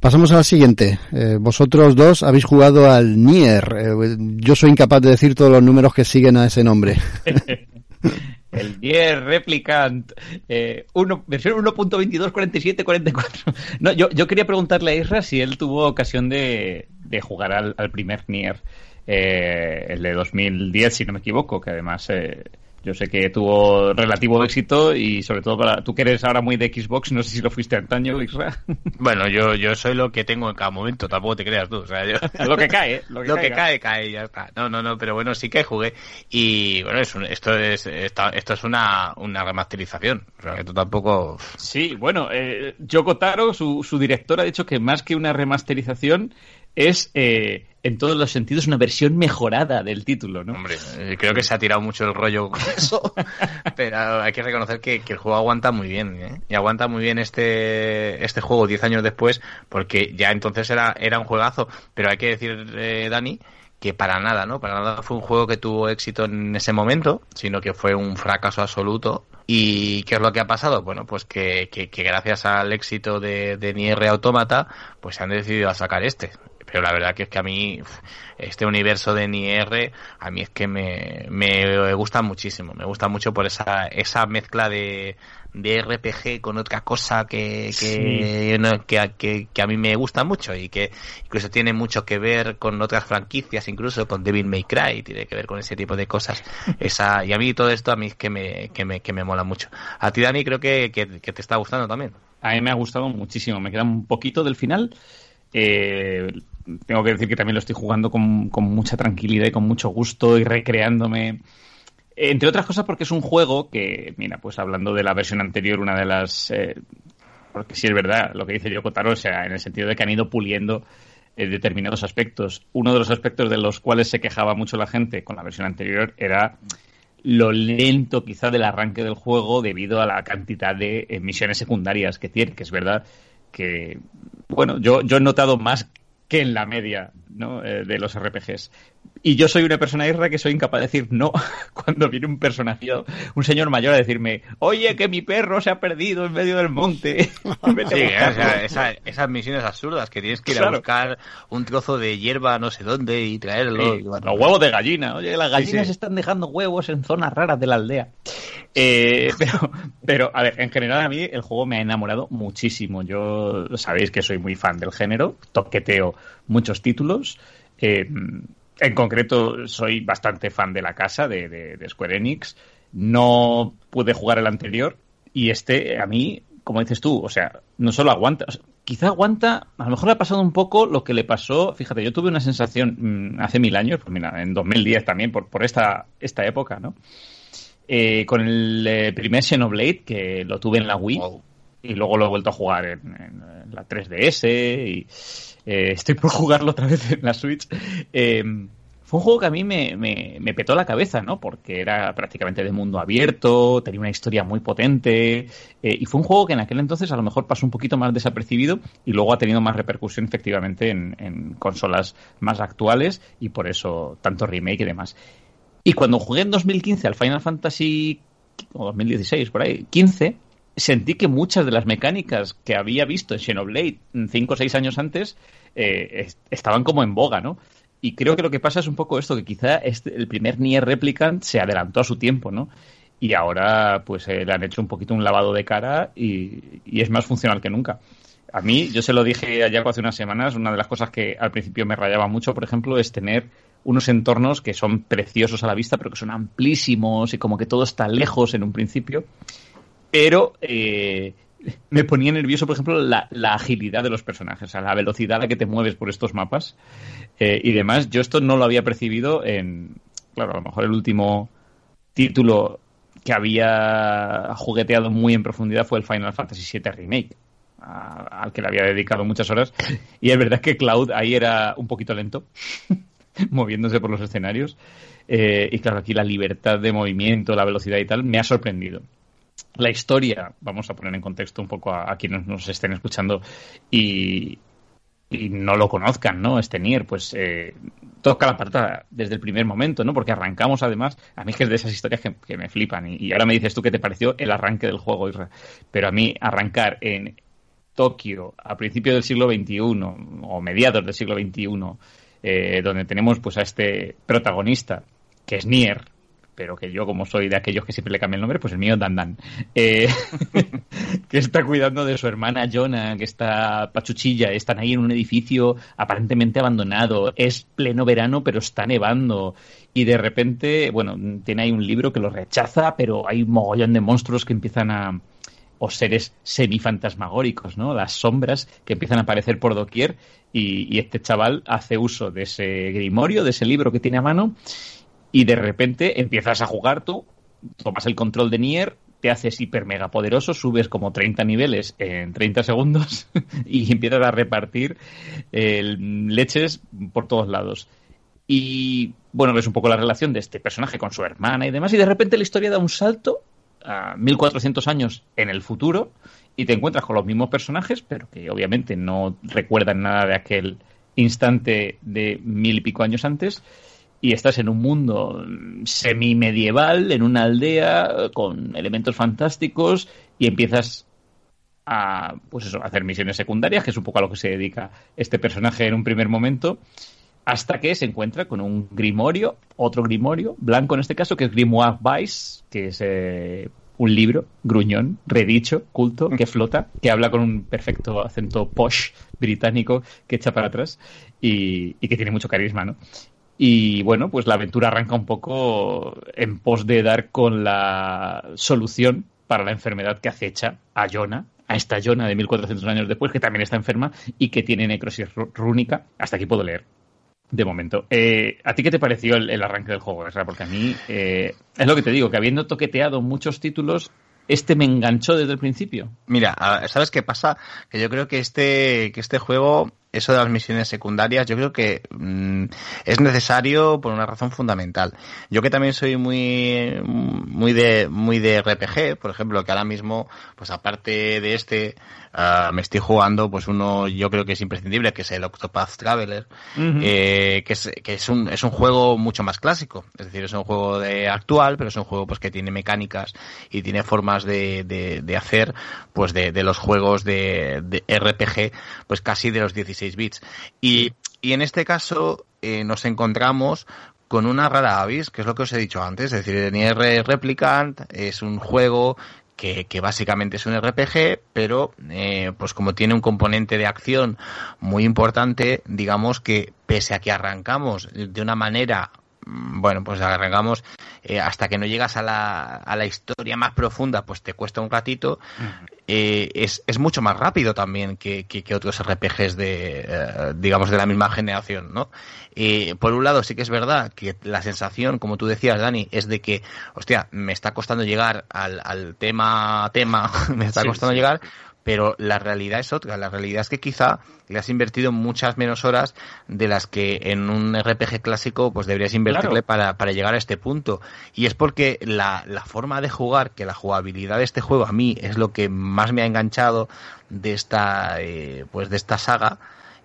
Pasamos a la siguiente. Eh, vosotros dos habéis jugado al Nier. Eh, yo soy incapaz de decir todos los números que siguen a ese nombre. el Nier Replicant, eh, uno, versión 1.224744. No, yo, yo quería preguntarle a Isra si él tuvo ocasión de, de jugar al, al primer Nier, eh, el de 2010, si no me equivoco, que además eh, yo sé que tuvo relativo éxito y sobre todo para tú que eres ahora muy de Xbox, no sé si lo fuiste antaño, Isra. Bueno, yo, yo soy lo que tengo en cada momento, tampoco te creas tú. O sea, yo... lo que cae, lo que, lo que cae, cae, ya está. No, no, no, pero bueno, sí que jugué. Y bueno, es un, esto es esto, esto es una, una remasterización. O sea, que tú tampoco. Sí, bueno, eh, Yoko Taro, su, su director, ha dicho que más que una remasterización es eh, en todos los sentidos una versión mejorada del título, ¿no? Hombre, eh, creo que se ha tirado mucho el rollo con eso, pero hay que reconocer que, que, el juego aguanta muy bien, ¿eh? Y aguanta muy bien este, este juego 10 años después, porque ya entonces era, era un juegazo, pero hay que decir, eh, Dani, que para nada, ¿no? Para nada fue un juego que tuvo éxito en ese momento, sino que fue un fracaso absoluto. ¿Y qué es lo que ha pasado? Bueno, pues que, que, que gracias al éxito de, de Nier Automata, pues se han decidido a sacar este pero la verdad que es que a mí este universo de Nier a mí es que me, me gusta muchísimo. Me gusta mucho por esa esa mezcla de, de RPG con otra cosa que que, sí. que, que, que, a mí me gusta mucho y que incluso tiene mucho que ver con otras franquicias incluso con Devil May Cry tiene que ver con ese tipo de cosas. Esa y a mí todo esto a mí es que me, que me, que me mola mucho. A ti Dani creo que, que, que te está gustando también. A mí me ha gustado muchísimo. Me queda un poquito del final. Eh, tengo que decir que también lo estoy jugando con, con, mucha tranquilidad y con mucho gusto y recreándome. Entre otras cosas porque es un juego que, mira, pues hablando de la versión anterior, una de las... Eh, porque sí es verdad lo que dice Yoko Taro, o sea, en el sentido de que han ido puliendo eh, determinados aspectos. Uno de los aspectos de los cuales se quejaba mucho la gente con la versión anterior era lo lento quizá del arranque del juego debido a la cantidad de eh, misiones secundarias que tiene, que es verdad que, bueno, yo, yo he notado más que en la media ¿no? eh, de los RPGs. Y yo soy una persona irra que soy incapaz de decir no cuando viene un personaje, un señor mayor a decirme, oye, que mi perro se ha perdido en medio del monte. sí, o sea, esa, esas misiones absurdas que tienes que ir claro. a buscar un trozo de hierba no sé dónde y traerlo. Sí, y bueno, los huevos de gallina. Oye, las gallinas sí. están dejando huevos en zonas raras de la aldea. Eh, pero, pero, a ver, en general a mí el juego me ha enamorado muchísimo. Yo sabéis que soy muy fan del género, toqueteo muchos títulos. Eh, en concreto, soy bastante fan de la casa de, de, de, Square Enix. No pude jugar el anterior y este, a mí, como dices tú, o sea, no solo aguanta, quizá aguanta, a lo mejor le ha pasado un poco lo que le pasó, fíjate, yo tuve una sensación mmm, hace mil años, pues mira, en 2010 también, por, por esta, esta época, ¿no? Eh, con el eh, primer Xenoblade, que lo tuve en la Wii. Y luego lo he vuelto a jugar en, la 3DS y eh, estoy por jugarlo otra vez en la Switch. Eh, fue un juego que a mí me, me, me, petó la cabeza, ¿no? Porque era prácticamente de mundo abierto, tenía una historia muy potente, eh, y fue un juego que en aquel entonces a lo mejor pasó un poquito más desapercibido y luego ha tenido más repercusión efectivamente en, en consolas más actuales y por eso tanto remake y demás. Y cuando jugué en 2015 al Final Fantasy, o 2016, por ahí, 15, sentí que muchas de las mecánicas que había visto en Xenoblade 5 o 6 años antes eh, estaban como en boga, ¿no? Y creo que lo que pasa es un poco esto, que quizá este, el primer Nier Replicant se adelantó a su tiempo, ¿no? Y ahora pues eh, le han hecho un poquito un lavado de cara y, y, es más funcional que nunca. A mí, yo se lo dije allá hace unas semanas, una de las cosas que al principio me rayaba mucho, por ejemplo, es tener unos entornos que son preciosos a la vista, pero que son amplísimos y como que todo está lejos en un principio pero eh, me ponía nervioso, por ejemplo, la, la, agilidad de los personajes, o sea, la velocidad a la que te mueves por estos mapas eh, y demás. Yo esto no lo había percibido en, claro, a lo mejor el último título que había jugueteado muy en profundidad fue el Final Fantasy VII Remake, al que le había dedicado muchas horas. Y es verdad que Cloud ahí era un poquito lento, moviéndose por los escenarios. Eh, y claro, aquí la libertad de movimiento, la velocidad y tal, me ha sorprendido la historia, vamos a poner en contexto un poco a, quienes nos estén escuchando y, no lo conozcan, ¿no? Este Nier, pues eh, toca la patata desde el primer momento, ¿no? Porque arrancamos además, a mí es que es de esas historias que, me flipan y, ahora me dices tú qué te pareció el arranque del juego. Pero a mí arrancar en Tokio a principios del siglo XXI o mediados del siglo XXI, eh, donde tenemos pues a este protagonista que es Nier, pero que yo como soy de aquellos que siempre le cambian el nombre, pues el mío es Dan. Eh, que está cuidando de su hermana Jonah, que está pachuchilla, están ahí en un edificio aparentemente abandonado, es pleno verano pero está nevando. Y de repente, bueno, tiene ahí un libro que lo rechaza, pero hay un mogollón de monstruos que empiezan a o seres semifantasmagóricos, ¿no? Las sombras que empiezan a aparecer por doquier y, y este chaval hace uso de ese grimorio, de ese libro que tiene a mano y de repente empiezas a jugar tú, tomas el control de Nier, te haces hiper mega poderoso, subes como 30 niveles en 30 segundos y empiezas a repartir leches por todos lados. Y bueno, ves un poco la relación de este personaje con su hermana y demás, y de repente la historia da un salto a 1400 años en el futuro y te encuentras con los mismos personajes, pero que obviamente no recuerdan nada de aquel instante de mil y pico años antes y estás en un mundo semi-medieval, en una aldea con elementos fantásticos y empiezas a, pues eso, a hacer misiones secundarias, que es un poco a lo que se dedica este personaje en un primer momento, hasta que se encuentra con un grimorio, otro grimorio, blanco en este caso, que es Grimoire Vice, que es eh, un libro gruñón, redicho, culto, que flota, que habla con un perfecto acento posh británico que echa para atrás y, y que tiene mucho carisma, ¿no? Y bueno, pues la aventura arranca un poco en pos de dar con la solución para la enfermedad que acecha a Jonah, a esta Jonah de 1400 años después, que también está enferma y que tiene necrosis rúnica. Hasta aquí puedo leer. De momento. Eh, ¿A ti qué te pareció el, arranque del juego, Porque a mí eh, es lo que te digo, que habiendo toqueteado muchos títulos, este me enganchó desde el principio. Mira, ¿sabes qué pasa? Que yo creo que este, que este juego eso de las misiones secundarias yo creo que mm, es necesario por una razón fundamental. Yo que también soy muy muy de muy de RPG, por ejemplo, que ahora mismo pues aparte de este uh, me estoy jugando pues uno yo creo que es imprescindible que es el Octopath Traveler, eh, que es que es un es un juego mucho más clásico, es decir, es un juego de actual, pero es un juego pues que tiene mecánicas y tiene formas de, de, de hacer pues de, de los juegos de, de RPG pues casi de los 16 bits. Y, en este caso eh, nos encontramos con una rara avis, que es lo que os he dicho antes, es decir, Nier Replicant es un juego que, básicamente es un RPG, pero eh, pues como tiene un componente de acción muy importante, digamos que pese a que arrancamos de una manera Mm, bueno, pues arrancamos eh, hasta que no llegas a la, a la historia más profunda, pues te cuesta un ratito. Eh, es, es mucho más rápido también que, que, otros RPGs de, eh, digamos, de la misma generación, ¿no? por un lado, sí que es verdad que la sensación, como tú decías, Dani, es de que, hostia, me está costando llegar al, al tema, tema, me está costando llegar, pero la realidad es otra. La realidad es que quizá le has invertido muchas menos horas de las que en un RPG clásico pues deberías invertirle para, para, llegar a este punto. Y es porque la, la forma de jugar, que la jugabilidad de este juego a mí es lo que más me ha enganchado de esta, eh, pues de esta saga,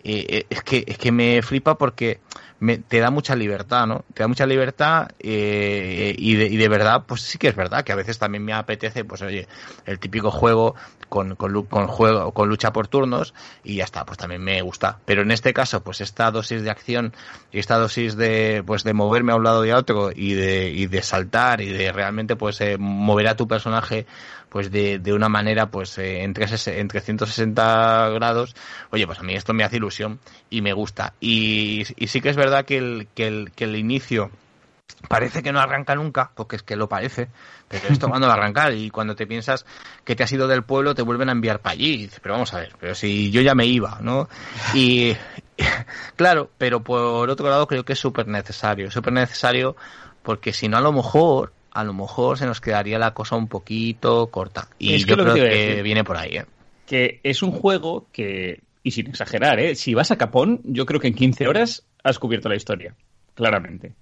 eh, eh, es, que, es que me flipa porque me, te da mucha libertad, ¿no? Te da mucha libertad eh, y, de, y de verdad, pues sí que es verdad que a veces también me apetece, pues oye, el típico juego con, con, con, juego, con lucha por turnos y ya está, pues también me gusta. Pero en este caso, pues esta dosis de acción y esta dosis de, pues de moverme a un lado y a otro y de, y de saltar y de realmente pues eh, mover a tu personaje pues de, de una manera pues eh, entre, entre 160 grados, oye, pues a mí esto me hace ilusión y me gusta. Y, y sí que es verdad que el, que el, que el inicio parece que no arranca nunca, porque es que lo parece, pero esto cuando va a arrancar y cuando te piensas que te has ido del pueblo te vuelven a enviar para allí, y dices, pero vamos a ver, pero si yo ya me iba, ¿no? Y claro, pero por otro lado creo que es súper necesario, súper necesario porque si no a lo mejor a lo mejor se nos quedaría la cosa un poquito corta. Y yo creo que, viene por ahí. ¿eh? Que es un juego que, y sin exagerar, ¿eh? si vas a Capón, yo creo que en 15 horas has cubierto la historia, claramente.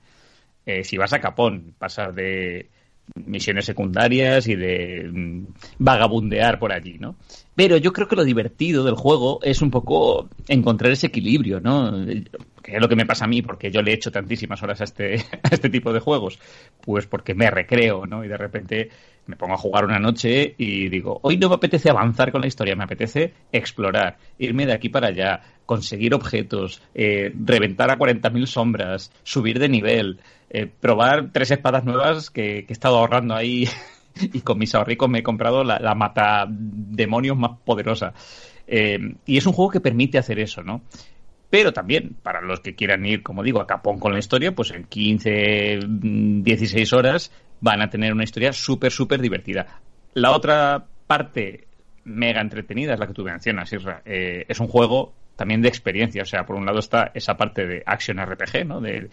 Eh, si vas a Capón, pasas de misiones secundarias y de mm, vagabundear por allí, ¿no? Pero yo creo que lo divertido del juego es un poco encontrar ese equilibrio, ¿no? Es lo que me pasa a mí, porque yo le he hecho tantísimas horas a este, a este tipo de juegos, pues porque me recreo, ¿no? Y de repente me pongo a jugar una noche y digo, hoy no me apetece avanzar con la historia, me apetece explorar, irme de aquí para allá, conseguir objetos, eh, reventar a 40.000 sombras, subir de nivel, eh, probar tres espadas nuevas que, he estado ahorrando ahí y con mis ahorricos me he comprado la, la mata demonios más poderosa. Eh, y es un juego que permite hacer eso, ¿no? Pero también, para los que quieran ir, como digo, a capón con la historia, pues en 15, 16 horas van a tener una historia súper, súper divertida. La otra parte mega entretenida es la que tú mencionas, Isra. Eh, es un juego también de experiencia. O sea, por un lado está esa parte de action RPG, ¿no? De,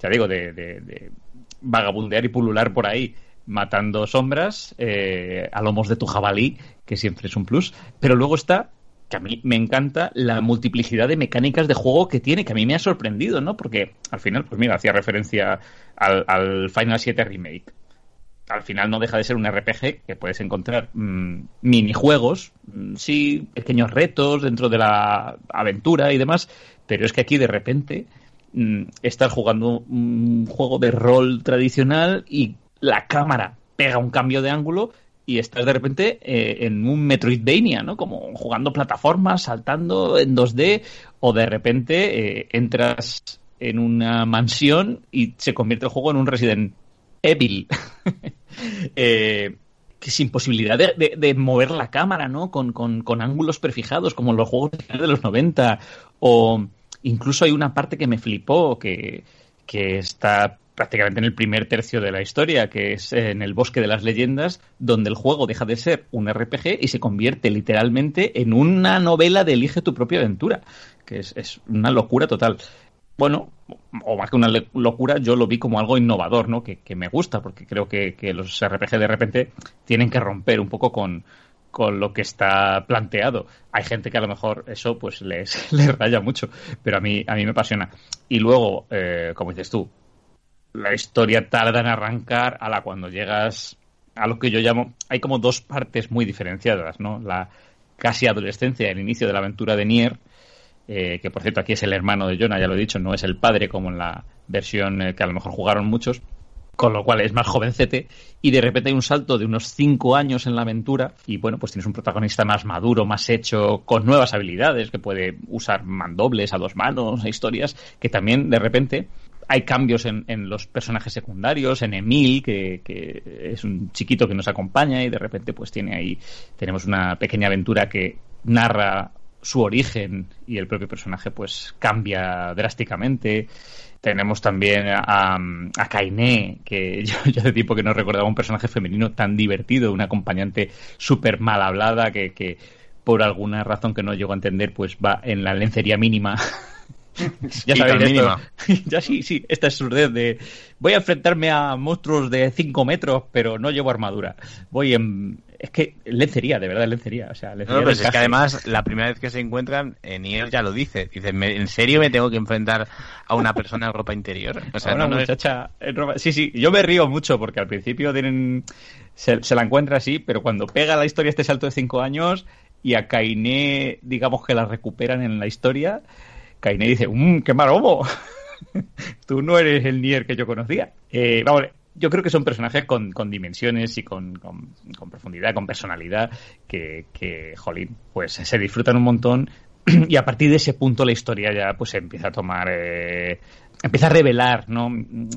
ya digo, de, vagabundear y pulular por ahí matando sombras eh, a lomos de tu jabalí, que siempre es un plus. Pero luego está que a mí me encanta la multiplicidad de mecánicas de juego que tiene, que a mí me ha sorprendido, ¿no? Porque al final, pues mira, hacía referencia al, Final 7 Remake. Al final no deja de ser un RPG que puedes encontrar mm, minijuegos, mm, sí, pequeños retos dentro de la aventura y demás, pero es que aquí de repente mm, estás jugando un juego de rol tradicional y la cámara pega un cambio de ángulo y estás de repente eh, en un Metroidvania, ¿no? Como jugando plataformas, saltando en 2D, o de repente eh, entras en una mansión y se convierte el juego en un Resident Evil. eh, sin posibilidad de, mover la cámara, ¿no? Con, con, ángulos prefijados, como los juegos de los 90. O incluso hay una parte que me flipó, que, que está prácticamente en el primer tercio de la historia, que es en el bosque de las leyendas, donde el juego deja de ser un RPG y se convierte literalmente en una novela de elige tu propia aventura, que es, una locura total. Bueno, o más que una locura, yo lo vi como algo innovador, ¿no? Que, me gusta, porque creo que, los RPG de repente tienen que romper un poco con, con lo que está planteado. Hay gente que a lo mejor eso pues les, les raya mucho, pero a mí, a mí me apasiona. Y luego, eh, como dices tú, la historia tarda en arrancar a la cuando llegas a lo que yo llamo, hay como dos partes muy diferenciadas, ¿no? La casi adolescencia, el inicio de la aventura de Nier, eh, que por cierto aquí es el hermano de Jonah, ya lo he dicho, no es el padre como en la versión eh, que a lo mejor jugaron muchos, con lo cual es más jovencete, y de repente hay un salto de unos cinco años en la aventura, y bueno, pues tienes un protagonista más maduro, más hecho, con nuevas habilidades, que puede usar mandobles a dos manos, historias, que también de repente hay cambios en, los personajes secundarios, en Emil, que, es un chiquito que nos acompaña y de repente pues tiene ahí, tenemos una pequeña aventura que narra su origen y el propio personaje pues cambia drásticamente. Tenemos también a, a Kainé, que yo, yo hace tiempo que no recordaba un personaje femenino tan divertido, una acompañante súper mal hablada que, que por alguna razón que no llego a entender pues va en la lencería mínima ya sabéis esto. ya sí, sí, esta es su red de voy a enfrentarme a monstruos de 5 metros, pero no llevo armadura. Voy en es que lencería, de verdad, lencería. O sea, lencería no, es que además, la primera vez que se encuentran, en Nier ya lo dice. Dice, ¿en serio me tengo que enfrentar a una persona en ropa interior? O sea, una muchacha en ropa... Sí, sí, yo me río mucho porque al principio tienen se, la encuentra así, pero cuando pega la historia este salto de 5 años y a Kainé, digamos que la recuperan en la historia, Kainé dice, mmm, qué maromo. Tú no eres el Nier que yo conocía. Eh, vamos, yo creo que son personajes con, dimensiones y con, profundidad, con personalidad, que, que, jolín, pues se disfrutan un montón. Y a partir de ese punto la historia ya pues empieza a tomar, eh, empieza a revelar ¿no?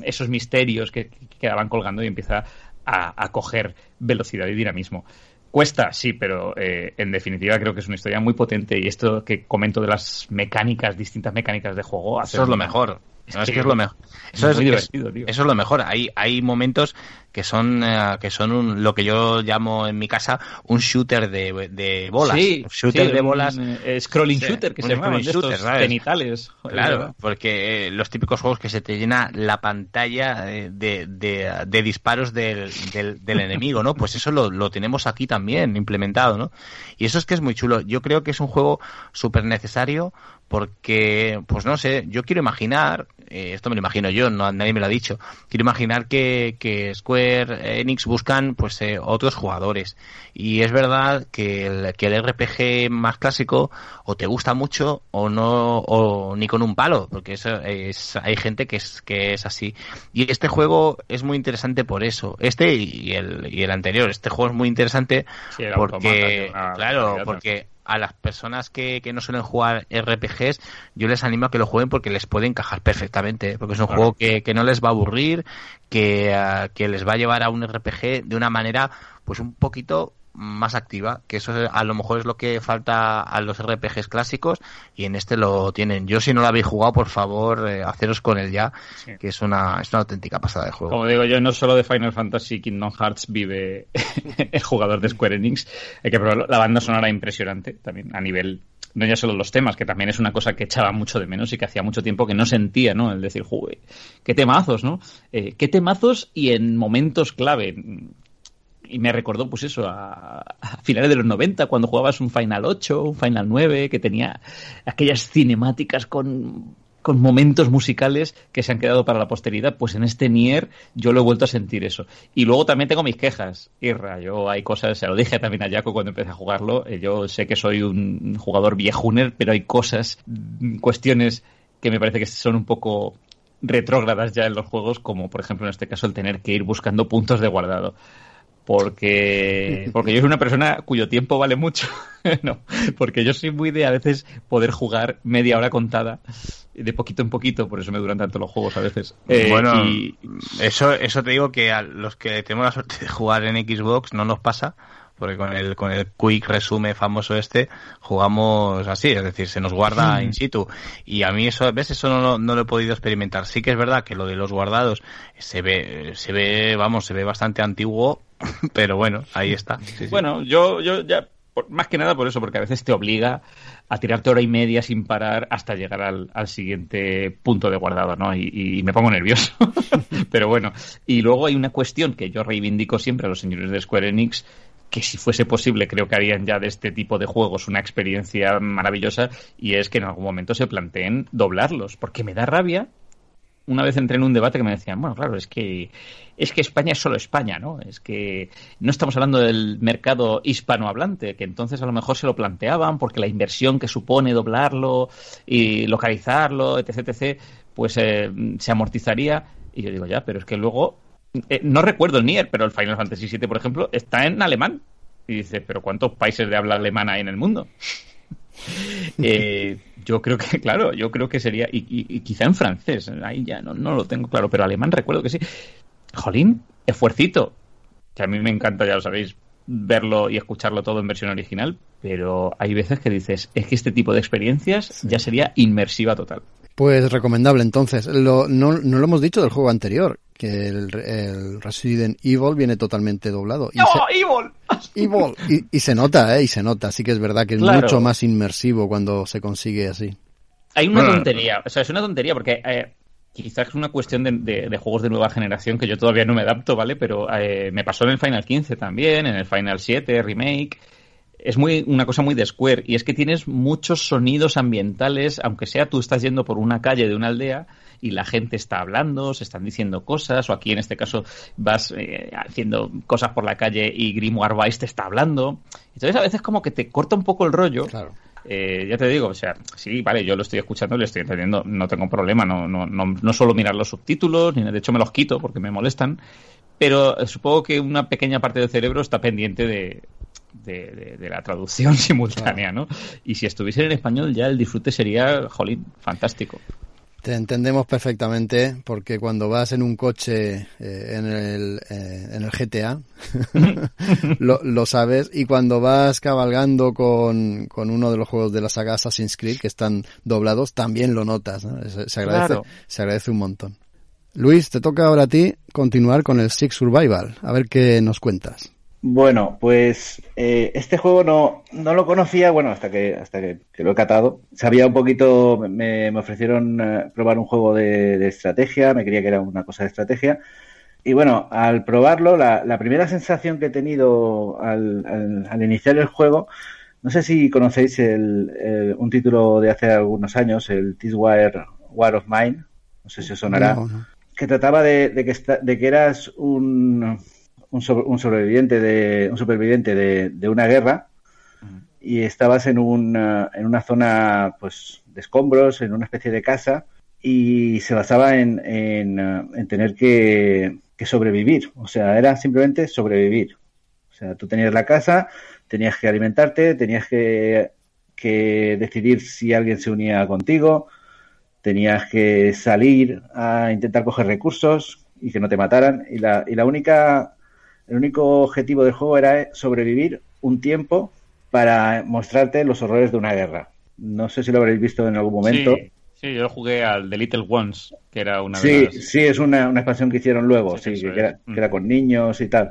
esos misterios que, quedaban colgando y empieza a, a coger velocidad y dinamismo. Cuesta, sí, pero eh, en definitiva creo que es una historia muy potente y esto que comento de las mecánicas, distintas mecánicas de juego. Eso es lo mejor. Es, que es lo mejor. Eso es, divertido, Eso es lo mejor. Hay, hay momentos que son eh, que son un, lo que yo llamo en mi casa un shooter de, de bolas. Sí, shooter de bolas. Eh, scrolling shooter, que se llama shooter, genitales. claro, porque eh, los típicos juegos que se te llena la pantalla de, de, de disparos del, del, del, enemigo, ¿no? Pues eso lo, lo tenemos aquí también implementado, ¿no? Y eso es que es muy chulo. Yo creo que es un juego súper necesario porque, pues no sé, yo quiero imaginar eh, esto me lo imagino yo, no nadie me lo ha dicho, quiero imaginar que, que Square Enix buscan pues eh, otros jugadores. Y es verdad que el, que el RPG más clásico o te gusta mucho o no, o ni con un palo, porque eso es, hay gente que es, que es así. Y este juego es muy interesante por eso. Este y el, y el anterior, este juego es muy interesante porque, claro, porque a las personas que, que, no suelen jugar RPGs, yo les animo a que lo jueguen porque les puede encajar perfectamente, porque es un juego que, que, no les va a aburrir, que, uh, que les va a llevar a un RPG de una manera pues un poquito más activa, que eso a lo mejor es lo que falta a los RPGs clásicos y en este lo tienen. Yo si no lo habéis jugado, por favor, eh, haceros con él ya, sí. que es una, es una auténtica pasada de juego. Como digo yo, no solo de Final Fantasy Kingdom Hearts vive el jugador de Square Enix, hay que probarlo. La banda sonora impresionante también a nivel no ya solo los temas, que también es una cosa que echaba mucho de menos y que hacía mucho tiempo que no sentía, ¿no? El decir, jugué, qué temazos, ¿no? Eh, qué temazos y en momentos clave y me recordó, pues eso, a, a, finales de los 90, cuando jugabas un Final 8, un Final 9, que tenía aquellas cinemáticas con, con momentos musicales que se han quedado para la posteridad. Pues en este Nier yo lo he vuelto a sentir eso. Y luego también tengo mis quejas. Irra, yo hay cosas, se lo dije también a Jaco cuando empecé a jugarlo, eh, yo sé que soy un jugador viejuner, pero hay cosas, cuestiones que me parece que son un poco retrógradas ya en los juegos, como por ejemplo en este caso el tener que ir buscando puntos de guardado porque porque yo soy una persona cuyo tiempo vale mucho. No porque yo soy muy de a veces poder jugar media hora contada de poquito en poquito por eso me duran tanto los juegos a veces. Eh, bueno y... eso eso te digo que a los que tenemos la suerte de jugar en Xbox no nos pasa porque con el con el quick resume famoso este jugamos así, es decir, se nos guarda in situ. Y a mí eso a veces eso no, no, lo he podido experimentar. Sí que es verdad que lo de los guardados se ve se ve, vamos, se ve bastante antiguo, pero bueno, ahí está. Bueno, yo yo ya por, más que nada por eso, porque a veces te obliga a tirarte hora y media sin parar hasta llegar al, al siguiente punto de guardado, ¿no? Y, y me pongo nervioso. Pero bueno, y luego hay una cuestión que yo reivindico siempre a los señores de Square Enix, que si fuese posible creo que harían ya de este tipo de juegos una experiencia maravillosa y es que en algún momento se planteen doblarlos, porque me da rabia. Una vez entré en un debate que me decían, bueno, claro, es que es que España es solo España, ¿no? Es que no estamos hablando del mercado hispanohablante, que entonces a lo mejor se lo planteaban porque la inversión que supone doblarlo y localizarlo, etc, etc, pues eh, se amortizaría. Y yo digo, ya, pero es que luego eh, no recuerdo el Nier, pero el Final Fantasy VII, por ejemplo, está en alemán. Y dice, pero ¿cuántos países de habla alemana hay en el mundo? eh, yo creo que, claro, yo creo que sería, y, y, y, quizá en francés, ahí ya no, no lo tengo claro, pero alemán recuerdo que sí. Jolín, esfuercito, que a mí me encanta, ya lo sabéis, verlo y escucharlo todo en versión original, pero hay veces que dices, es que este tipo de experiencias sí. ya sería inmersiva total. Pues recomendable entonces. Lo, no, no lo hemos dicho del juego anterior, que el, el, Resident Evil viene totalmente doblado. ¡No, se, Evil! Evil. Y, y, se nota, ¿eh? Y se nota. Sí que es verdad que es claro. mucho más inmersivo cuando se consigue así. Hay una tontería. O sea, es una tontería porque eh, quizás es una cuestión de, de, de, juegos de nueva generación que yo todavía no me adapto, ¿vale? Pero eh, me pasó en el Final 15 también, en el Final 7 Remake es muy una cosa muy de Square y es que tienes muchos sonidos ambientales, aunque sea tú estás yendo por una calle de una aldea y la gente está hablando, se están diciendo cosas, o aquí en este caso vas eh, haciendo cosas por la calle y Grimoire Weiss te está hablando. Entonces a veces como que te corta un poco el rollo. Claro. Eh, ya te digo, o sea, sí, vale, yo lo estoy escuchando, lo estoy entendiendo, no tengo problema, no, no, no, no suelo mirar los subtítulos, ni de hecho me los quito porque me molestan, pero supongo que una pequeña parte del cerebro está pendiente de, de, de, de, la traducción simultánea, ¿no? Y si estuviese en español ya el disfrute sería, jolín, fantástico. Te entendemos perfectamente porque cuando vas en un coche eh, en, el, eh, en el GTA lo, lo, sabes y cuando vas cabalgando con, con, uno de los juegos de la saga Assassin's Creed que están doblados también lo notas, ¿no? se, se, agradece, claro. se agradece un montón. Luis, te toca ahora a ti continuar con el Six Survival, a ver qué nos cuentas. Bueno, pues eh, este juego no, no lo conocía, bueno, hasta que hasta que, que lo he catado. Sabía un poquito, me, me ofrecieron uh, probar un juego de, de, estrategia, me creía que era una cosa de estrategia. Y bueno, al probarlo, la, la primera sensación que he tenido al, al, al, iniciar el juego, no sé si conocéis el, el, un título de hace algunos años, el This War, War of Mine. no sé si os sonará, que trataba de, que, de que eras un, un, sobreviviente de un superviviente de, una guerra y estabas en una, en una zona pues de escombros, en una especie de casa y se basaba en, en, tener que, que, sobrevivir, o sea, era simplemente sobrevivir. O sea, tú tenías la casa, tenías que alimentarte, tenías que, que decidir si alguien se unía contigo, tenías que salir a intentar coger recursos y que no te mataran. Y la, y la única el único objetivo del juego era sobrevivir un tiempo para mostrarte los horrores de una guerra. No sé si lo habréis visto en algún momento. Sí, yo jugué al The Little Ones, que era una Sí, sí, es una, una, expansión que hicieron luego, sí, que, era, que, era, con niños y tal.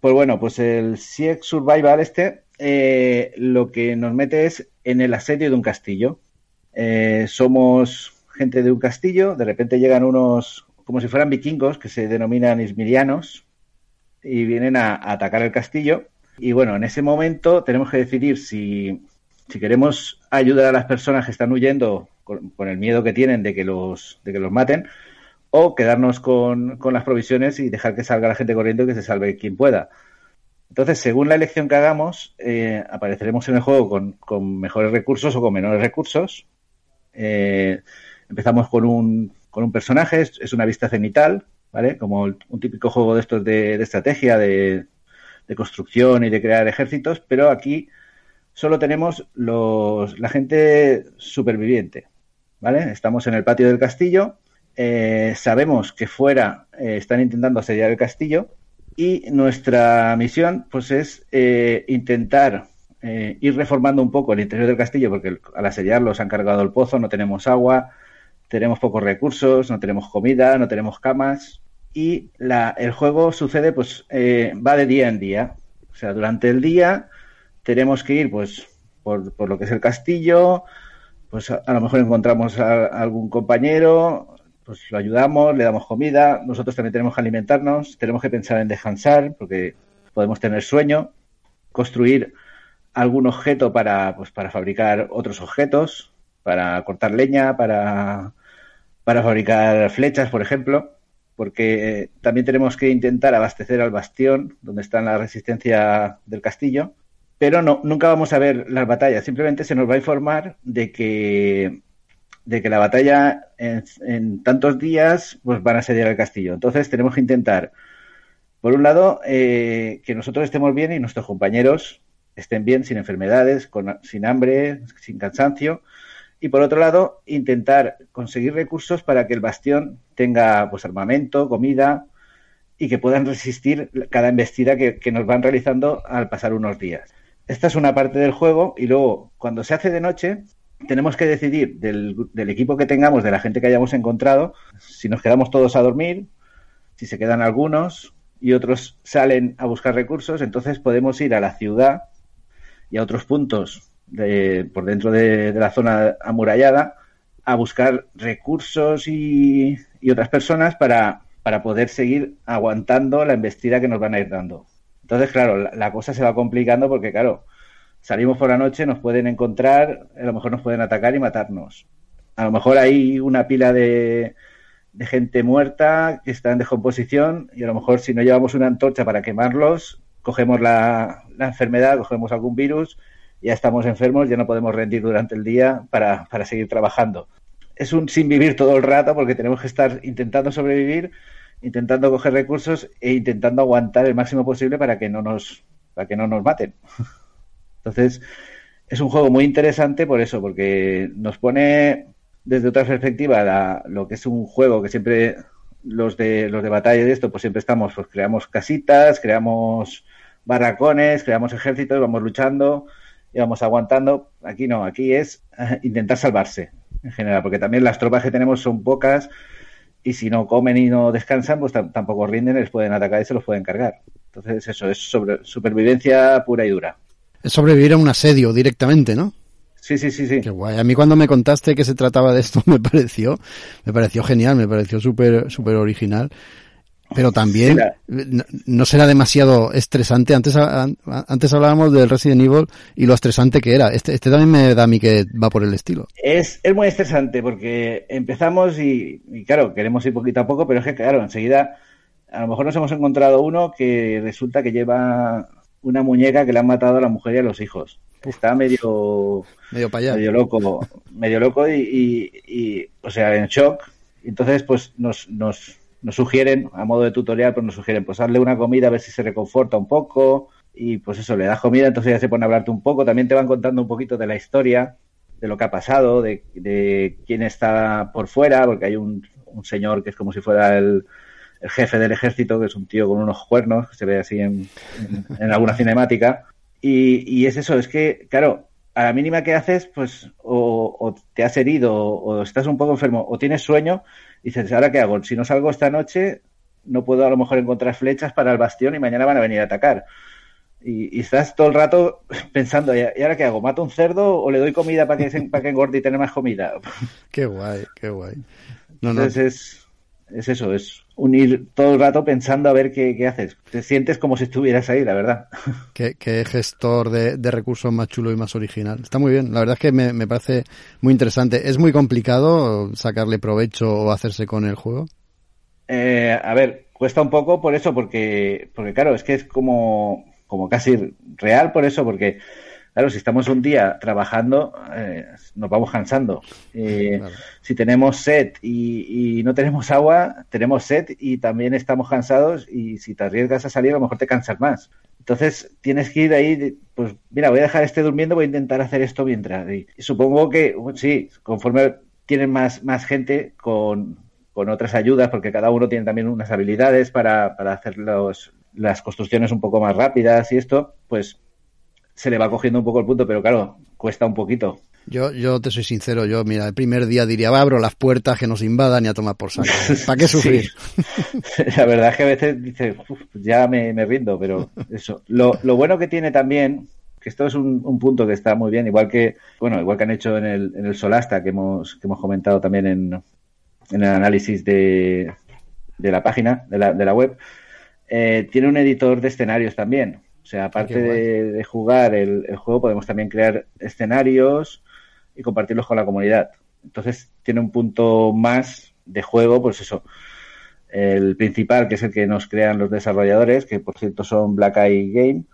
Pues bueno, pues el CX Survival este eh, lo que nos mete es en el asedio de un castillo. Eh, somos gente de un castillo, de repente llegan unos, como si fueran vikingos, que se denominan ismirianos, y vienen a, atacar el castillo. Y bueno, en ese momento tenemos que decidir si, si queremos ayudar a las personas que están huyendo con, el miedo que tienen de que los, de que los maten, o quedarnos con, con, las provisiones y dejar que salga la gente corriendo y que se salve quien pueda. Entonces, según la elección que hagamos, eh, apareceremos en el juego con, con, mejores recursos o con menores recursos. Eh, empezamos con un, con un personaje, es una vista cenital, ¿vale? Como un típico juego de estos de, estrategia, de, construcción y de crear ejércitos, pero aquí solo tenemos los, la gente superviviente, ¿vale? Estamos en el patio del castillo, eh, sabemos que fuera eh, están intentando asediar el castillo y nuestra misión pues es eh, intentar ir reformando un poco el interior del castillo porque al asediarlo se han cargado el pozo, no tenemos agua, tenemos pocos recursos, no tenemos comida, no tenemos camas y la, el juego sucede, pues eh, va de día en día. O sea, durante el día tenemos que ir, pues, por, por lo que es el castillo, pues a, lo mejor encontramos a, algún compañero, pues lo ayudamos, le damos comida, nosotros también tenemos que alimentarnos, tenemos que pensar en descansar, porque podemos tener sueño, construir algún objeto para, pues, para fabricar otros objetos, para cortar leña, para, para fabricar flechas, por ejemplo porque eh, también tenemos que intentar abastecer al bastión, donde está la resistencia del castillo, pero no, nunca vamos a ver las batallas, simplemente se nos va a informar de que, de que la batalla en, tantos días pues van a asediar el castillo. Entonces tenemos que intentar, por un lado, eh, que nosotros estemos bien y nuestros compañeros estén bien, sin enfermedades, con, sin hambre, sin cansancio, y por otro lado intentar conseguir recursos para que el bastión tenga pues armamento, comida y que puedan resistir cada embestida que, nos van realizando al pasar unos días. Esta es una parte del juego y luego cuando se hace de noche tenemos que decidir del, del equipo que tengamos, de la gente que hayamos encontrado, si nos quedamos todos a dormir, si se quedan algunos y otros salen a buscar recursos, entonces podemos ir a la ciudad y a otros puntos por dentro de, la zona amurallada a buscar recursos y, otras personas para, para, poder seguir aguantando la embestida que nos van a ir dando. Entonces, claro, la, cosa se va complicando porque, claro, salimos por la noche, nos pueden encontrar, a lo mejor nos pueden atacar y matarnos. A lo mejor hay una pila de, de gente muerta que está en descomposición y a lo mejor si no llevamos una antorcha para quemarlos, cogemos la enfermedad, cogemos algún virus ya estamos enfermos, ya no podemos rendir durante el día para, para seguir trabajando. Es un sin vivir todo el rato porque tenemos que estar intentando sobrevivir, intentando coger recursos e intentando aguantar el máximo posible para que no nos, para que no nos maten. Entonces, es un juego muy interesante por eso, porque nos pone desde otra perspectiva lo que es un juego que siempre los de los de batalla de esto, pues siempre estamos, pues creamos casitas, creamos barracones, creamos ejércitos, vamos luchando, íbamos aguantando. Aquí no, aquí es eh, intentar salvarse en general, porque también las tropas que tenemos son pocas y si no comen y no descansan, pues tampoco rinden, les pueden atacar y se los pueden cargar. Entonces eso es sobre supervivencia pura y dura. Es sobrevivir a un asedio directamente, ¿no? Sí, sí, sí, sí. Qué guay. A mí cuando me contaste que se trataba de esto me pareció, me pareció genial, me pareció súper, súper original. Pero también no, será demasiado estresante. Antes, antes hablábamos del Resident Evil y lo estresante que era. Este, este también me da a mí que va por el estilo. Es, es muy estresante porque empezamos y, claro, queremos ir poquito a poco, pero es que claro, enseguida a lo mejor nos hemos encontrado uno que resulta que lleva una muñeca que le han matado a la mujer y a los hijos. Está medio medio, medio loco, medio loco y, y, o sea, en shock. Entonces, pues nos, nos nos sugieren, a modo de tutorial, pues nos sugieren, pues darle una comida a ver si se reconforta un poco y pues eso, le das comida, entonces ya se pone a hablarte un poco, también te van contando un poquito de la historia, de lo que ha pasado, de, quién está por fuera, porque hay un, señor que es como si fuera el, jefe del ejército, que es un tío con unos cuernos, que se ve así en, en, alguna cinemática, y, y es eso, es que, claro, a la mínima que haces, pues o, te has herido o, estás un poco enfermo o tienes sueño, dices, ¿ahora qué hago? Si no salgo esta noche, no puedo a lo mejor encontrar flechas para el bastión y mañana van a venir a atacar. Y, estás todo el rato pensando, ¿y ahora qué hago? ¿Mato un cerdo o le doy comida para que, para que engorde y tener más comida? Qué guay, qué guay. Entonces Es, es eso, es unir todo el rato pensando a ver qué, haces. Te sientes como si estuvieras ahí, la verdad. Qué, gestor de, recursos más chulo y más original. Está muy bien. La verdad es que me, parece muy interesante. ¿Es muy complicado sacarle provecho o hacerse con el juego? Eh, a ver, cuesta un poco por eso, porque, porque claro, es que es como, como casi real por eso, porque Claro, si estamos un día trabajando, eh, nos vamos cansando. Eh, si tenemos sed y, no tenemos agua, tenemos sed y también estamos cansados y si te arriesgas a salir, a lo mejor te cansas más. Entonces tienes que ir ahí, pues mira, voy a dejar este durmiendo, voy a intentar hacer esto mientras. Y, supongo que, sí, conforme tienen más, más gente con, con otras ayudas, porque cada uno tiene también unas habilidades para, para hacer los, las construcciones un poco más rápidas y esto, pues se le va cogiendo un poco el punto, pero claro, cuesta un poquito. Yo, yo te soy sincero, yo, mira, el primer día diría, abro las puertas que nos invadan y a tomar por saco. ¿Para qué sufrir? La verdad es que a veces dices, ya me, rindo, pero eso. Lo, lo, bueno que tiene también, que esto es un, punto que está muy bien, igual que, bueno, igual que han hecho en el, en el Solasta, que hemos, que hemos comentado también en, en el análisis de, de la página, de la, de la web, eh, tiene un editor de escenarios también. O sea, aparte de, jugar el, juego, podemos también crear escenarios y compartirlos con la comunidad. Entonces, tiene un punto más de juego, pues eso. El principal, que es el que nos crean los desarrolladores, que por cierto son Black Eye Game.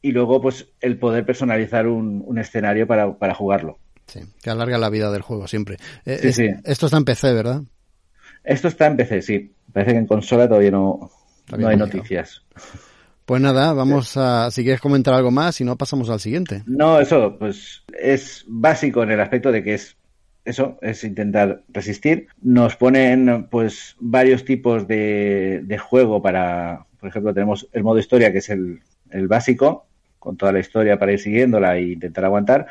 Y luego, pues, el poder personalizar un, escenario para, jugarlo. Sí, que alarga la vida del juego siempre. Eh, sí, Esto está en PC, ¿verdad? Esto está en PC, sí. Parece que en consola todavía no, no hay noticias. Pues nada, vamos a, si quieres comentar algo más, si no pasamos al siguiente. No, eso, pues es básico en el aspecto de que es eso, es intentar resistir. Nos ponen pues varios tipos de, de juego para, por ejemplo, tenemos el modo historia que es el, el básico, con toda la historia para ir siguiéndola e intentar aguantar.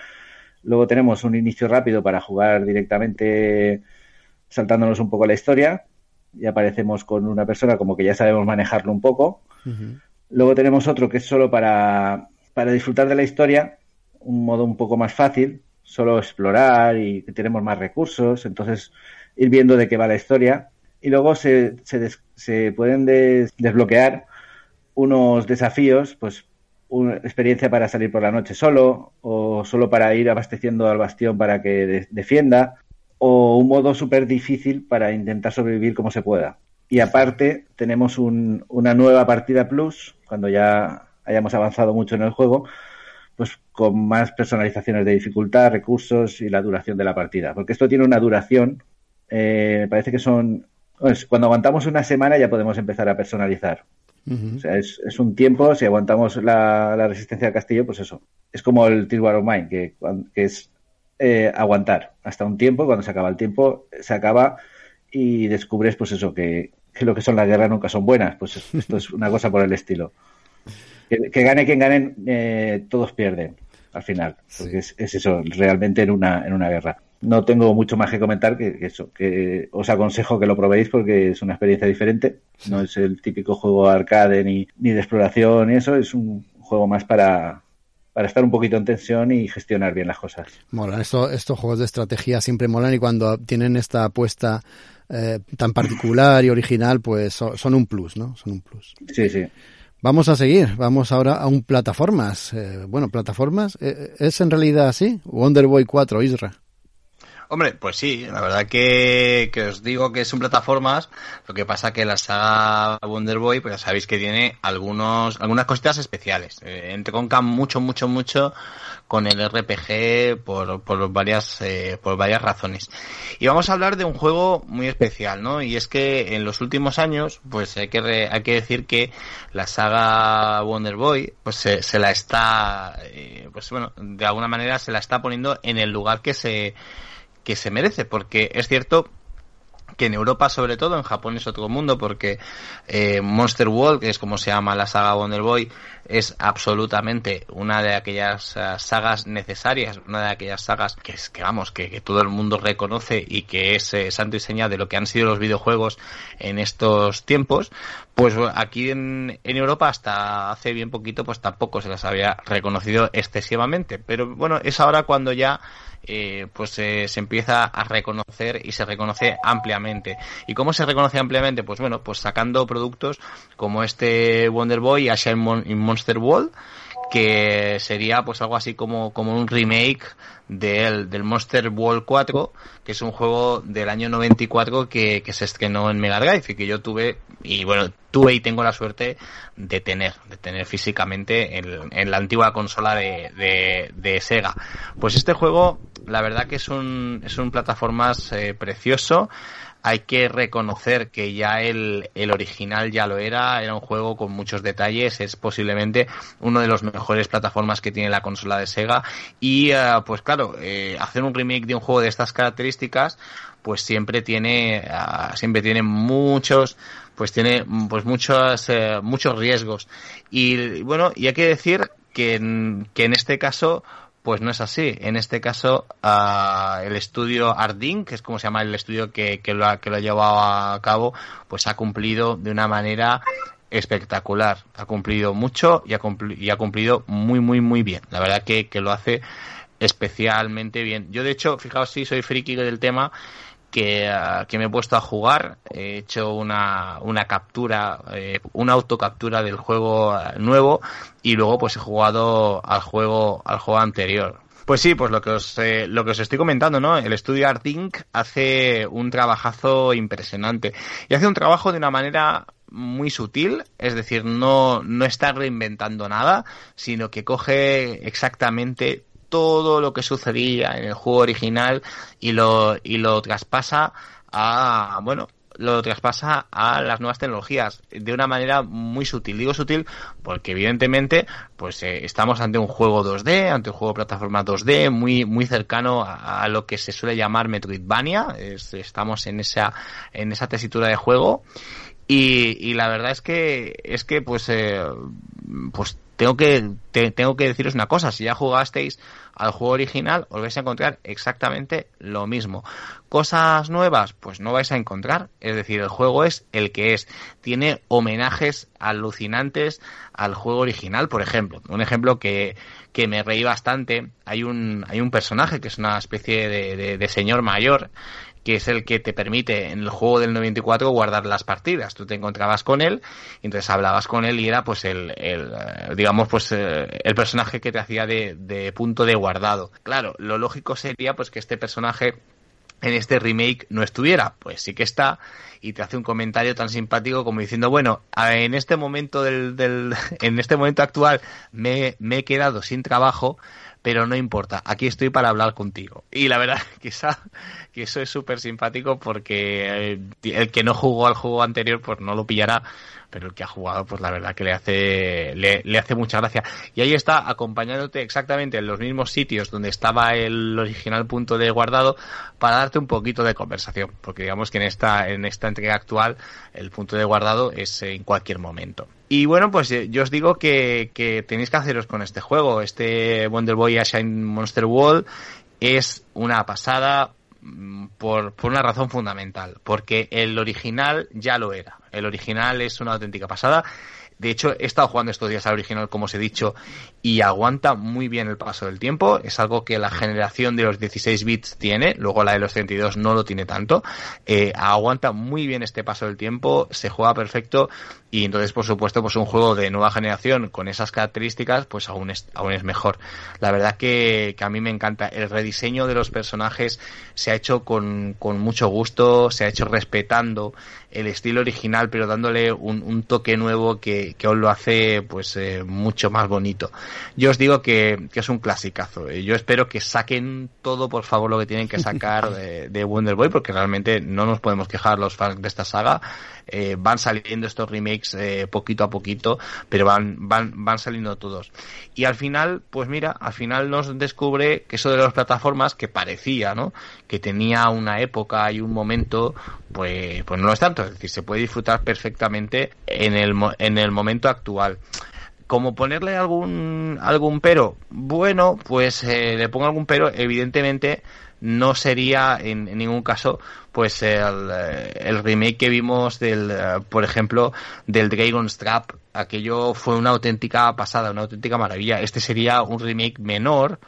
Luego tenemos un inicio rápido para jugar directamente saltándonos un poco la historia y aparecemos con una persona como que ya sabemos manejarlo un poco. Luego tenemos otro que es solo para, para disfrutar de la historia, un modo un poco más fácil, solo explorar y tenemos más recursos, entonces ir viendo de qué va la historia. Y luego se, se, se pueden desbloquear unos desafíos, pues una experiencia para salir por la noche solo, o solo para ir abasteciendo al bastión para que defienda, o un modo súper difícil para intentar sobrevivir como se pueda. Y aparte tenemos una nueva partida plus, cuando ya hayamos avanzado mucho en el juego, pues con más personalizaciones de dificultad, recursos y la duración de la partida. Porque esto tiene una duración, eh, me parece que son... Pues, cuando aguantamos una semana ya podemos empezar a personalizar. O sea, es, un tiempo, si aguantamos la, resistencia al castillo, pues eso. Es como el Tear War of Mine, que, es eh, aguantar hasta un tiempo, cuando se acaba el tiempo, se acaba y descubres, pues eso, que, lo que son las guerras nunca son buenas. Pues esto es una cosa por el estilo. Que, gane quien gane, eh, todos pierden al final. Porque es, eso, realmente en una, en una guerra. No tengo mucho más que comentar que, eso, que os aconsejo que lo probéis porque es una experiencia diferente. No es el típico juego arcade ni, ni de exploración y eso, es un juego más para, para estar un poquito en tensión y gestionar bien las cosas. Molan, Esto, estos juegos de estrategia siempre molan y cuando tienen esta apuesta eh, tan particular y original, pues son, un plus, ¿no? Son un plus. Sí, sí. Vamos a seguir, vamos ahora a un plataformas. Eh, bueno, plataformas, eh, ¿es en realidad así? Wonder Boy 4, Isra. Hombre, pues sí, la verdad que, que, os digo que es un plataformas, lo que pasa que la saga Wonder Boy, pues ya sabéis que tiene algunos, algunas cositas especiales. Eh, entre con mucho, mucho, mucho con el RPG por, por varias, eh, por varias razones. Y vamos a hablar de un juego muy especial, ¿no? Y es que en los últimos años, pues hay que, hay que decir que la saga Wonder Boy, pues se, se la está, eh, pues bueno, de alguna manera se la está poniendo en el lugar que se, que se merece, porque es cierto que en Europa sobre todo, en Japón es otro mundo porque eh, Monster World, que es como se llama la saga Wonder Boy, es absolutamente una de aquellas uh, sagas necesarias, una de aquellas sagas que, es, que vamos, que, todo el mundo reconoce y que es eh, santo y seña de lo que han sido los videojuegos en estos tiempos, pues aquí en, en Europa hasta hace bien poquito pues tampoco se las había reconocido excesivamente, pero bueno, es ahora cuando ya eh, pues eh, se empieza a reconocer y se reconoce ampliamente. ¿Y cómo se reconoce ampliamente? Pues bueno, pues sacando productos como este Wonder Boy y Asha in Monster World, que sería pues algo así como, como un remake del, del Monster World 4, que es un juego del año 94 que, que se estrenó en Mega Drive y que yo tuve, y bueno, tuve y tengo la suerte de tener, de tener físicamente en, en la antigua consola de, de, de, Sega. Pues este juego, la verdad que es un, es un plataformas eh, precioso, hay que reconocer que ya el, el, original ya lo era, era un juego con muchos detalles, es posiblemente uno de los mejores plataformas que tiene la consola de Sega y uh, pues claro, eh, hacer un remake de un juego de estas características pues siempre tiene uh, siempre tiene muchos pues tiene pues muchos eh, muchos riesgos. Y bueno, y hay que decir que en, que en este caso pues no es así. En este caso, uh, el estudio Ardin, que es como se llama el estudio que, que, lo ha, que lo ha llevado a cabo, pues ha cumplido de una manera espectacular. Ha cumplido mucho y ha, cumplido, y ha cumplido muy, muy, muy bien. La verdad que, que lo hace especialmente bien. Yo, de hecho, fijaos si soy friki del tema, que, uh, que, me he puesto a jugar, he hecho una, una captura, eh, una autocaptura del juego nuevo y luego pues he jugado al juego, al juego anterior. Pues sí, pues lo que os, eh, lo que os estoy comentando, ¿no? El estudio Art Inc. hace un trabajazo impresionante y hace un trabajo de una manera muy sutil, es decir, no, no está reinventando nada, sino que coge exactamente todo lo que sucedía en el juego original y lo, y lo traspasa a, bueno, lo traspasa a las nuevas tecnologías de una manera muy sutil. Digo sutil porque evidentemente pues eh, estamos ante un juego 2D, ante un juego de plataforma 2D muy muy cercano a, lo que se suele llamar Metroidvania. Es, estamos en esa en esa tesitura de juego y, y la verdad es que es que pues eh, pues tengo que te, tengo que deciros una cosa, si ya jugasteis al juego original, os vais a encontrar exactamente lo mismo. Cosas nuevas, pues no vais a encontrar, es decir, el juego es el que es. Tiene homenajes alucinantes al juego original, por ejemplo. Un ejemplo que, que me reí bastante, hay un, hay un personaje que es una especie de, de, de señor mayor que es el que te permite en el juego del 94 guardar las partidas. Tú te encontrabas con él, entonces hablabas con él y era pues el, el digamos pues el personaje que te hacía de, de punto de guardado. Claro, lo lógico sería pues que este personaje en este remake no estuviera. Pues sí que está y te hace un comentario tan simpático como diciendo, bueno, en este momento del, del en este momento actual me, me he quedado sin trabajo, pero no importa, aquí estoy para hablar contigo. Y la verdad esa, que eso es súper simpático porque el, el, que no jugó al juego anterior pues no lo pillará, pero el que ha jugado pues la verdad que le hace, le, hace mucha gracia. Y ahí está acompañándote exactamente en los mismos sitios donde estaba el original punto de guardado para darte un poquito de conversación, porque digamos que en esta, en esta entrega actual el punto de guardado es en cualquier momento. Y bueno, pues yo os digo que, que tenéis que haceros con este juego. Este Wonder Boy Shine Monster Wall es una pasada por, por una razón fundamental. Porque el original ya lo era. El original es una auténtica pasada. De hecho, he estado jugando estos días al original, como os he dicho, y aguanta muy bien el paso del tiempo. Es algo que la generación de los 16 bits tiene, luego la de los 32 no lo tiene tanto. Eh, aguanta muy bien este paso del tiempo, se juega perfecto y entonces, por supuesto, pues un juego de nueva generación con esas características, pues aún es, aún es mejor. La verdad que, que a mí me encanta. El rediseño de los personajes se ha hecho con, con mucho gusto, se ha hecho respetando el estilo original, pero dándole un, un toque nuevo que, que lo hace pues eh, mucho más bonito. Yo os digo que, que es un clasicazo. Eh, Yo espero que saquen todo, por favor, lo que tienen que sacar de, de Wonder Boy, porque realmente no nos podemos quejar los fans de esta saga. Eh, van saliendo estos remakes eh, poquito a poquito, pero van, van, van saliendo todos. Y al final, pues mira, al final nos descubre que eso de las plataformas, que parecía, ¿no? Que tenía una época y un momento, pues, pues no lo es tanto. Es decir, se puede disfrutar perfectamente en el, en el momento actual. Como ponerle algún, algún pero, bueno, pues eh, le pongo algún pero, evidentemente no sería en, ningún caso pues el, eh, remake que vimos del eh, por ejemplo del Dragon's Trap. Aquello fue una auténtica pasada una auténtica maravilla. Este sería un remake menor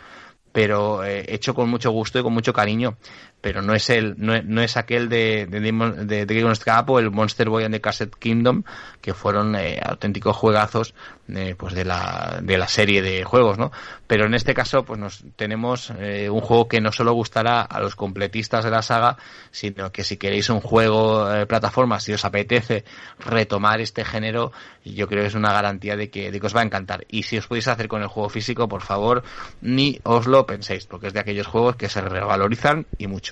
pero eh, hecho con mucho gusto y con mucho cariño pero no es el no no es aquel de, de, Demon- de Dragon's Trap o el Monster Boy and the Cassette Kingdom que fueron eh, auténticos juegazos eh, pues de la de la serie de juegos no pero en este caso pues nos tenemos eh, un juego que no solo gustará a los completistas de la saga sino que si queréis un juego eh, plataforma si os apetece retomar este género yo creo que es una garantía de que, de que os va a encantar. Y si os podéis hacer con el juego físico por favor ni os lo penséis porque es de aquellos juegos que se revalorizan y mucho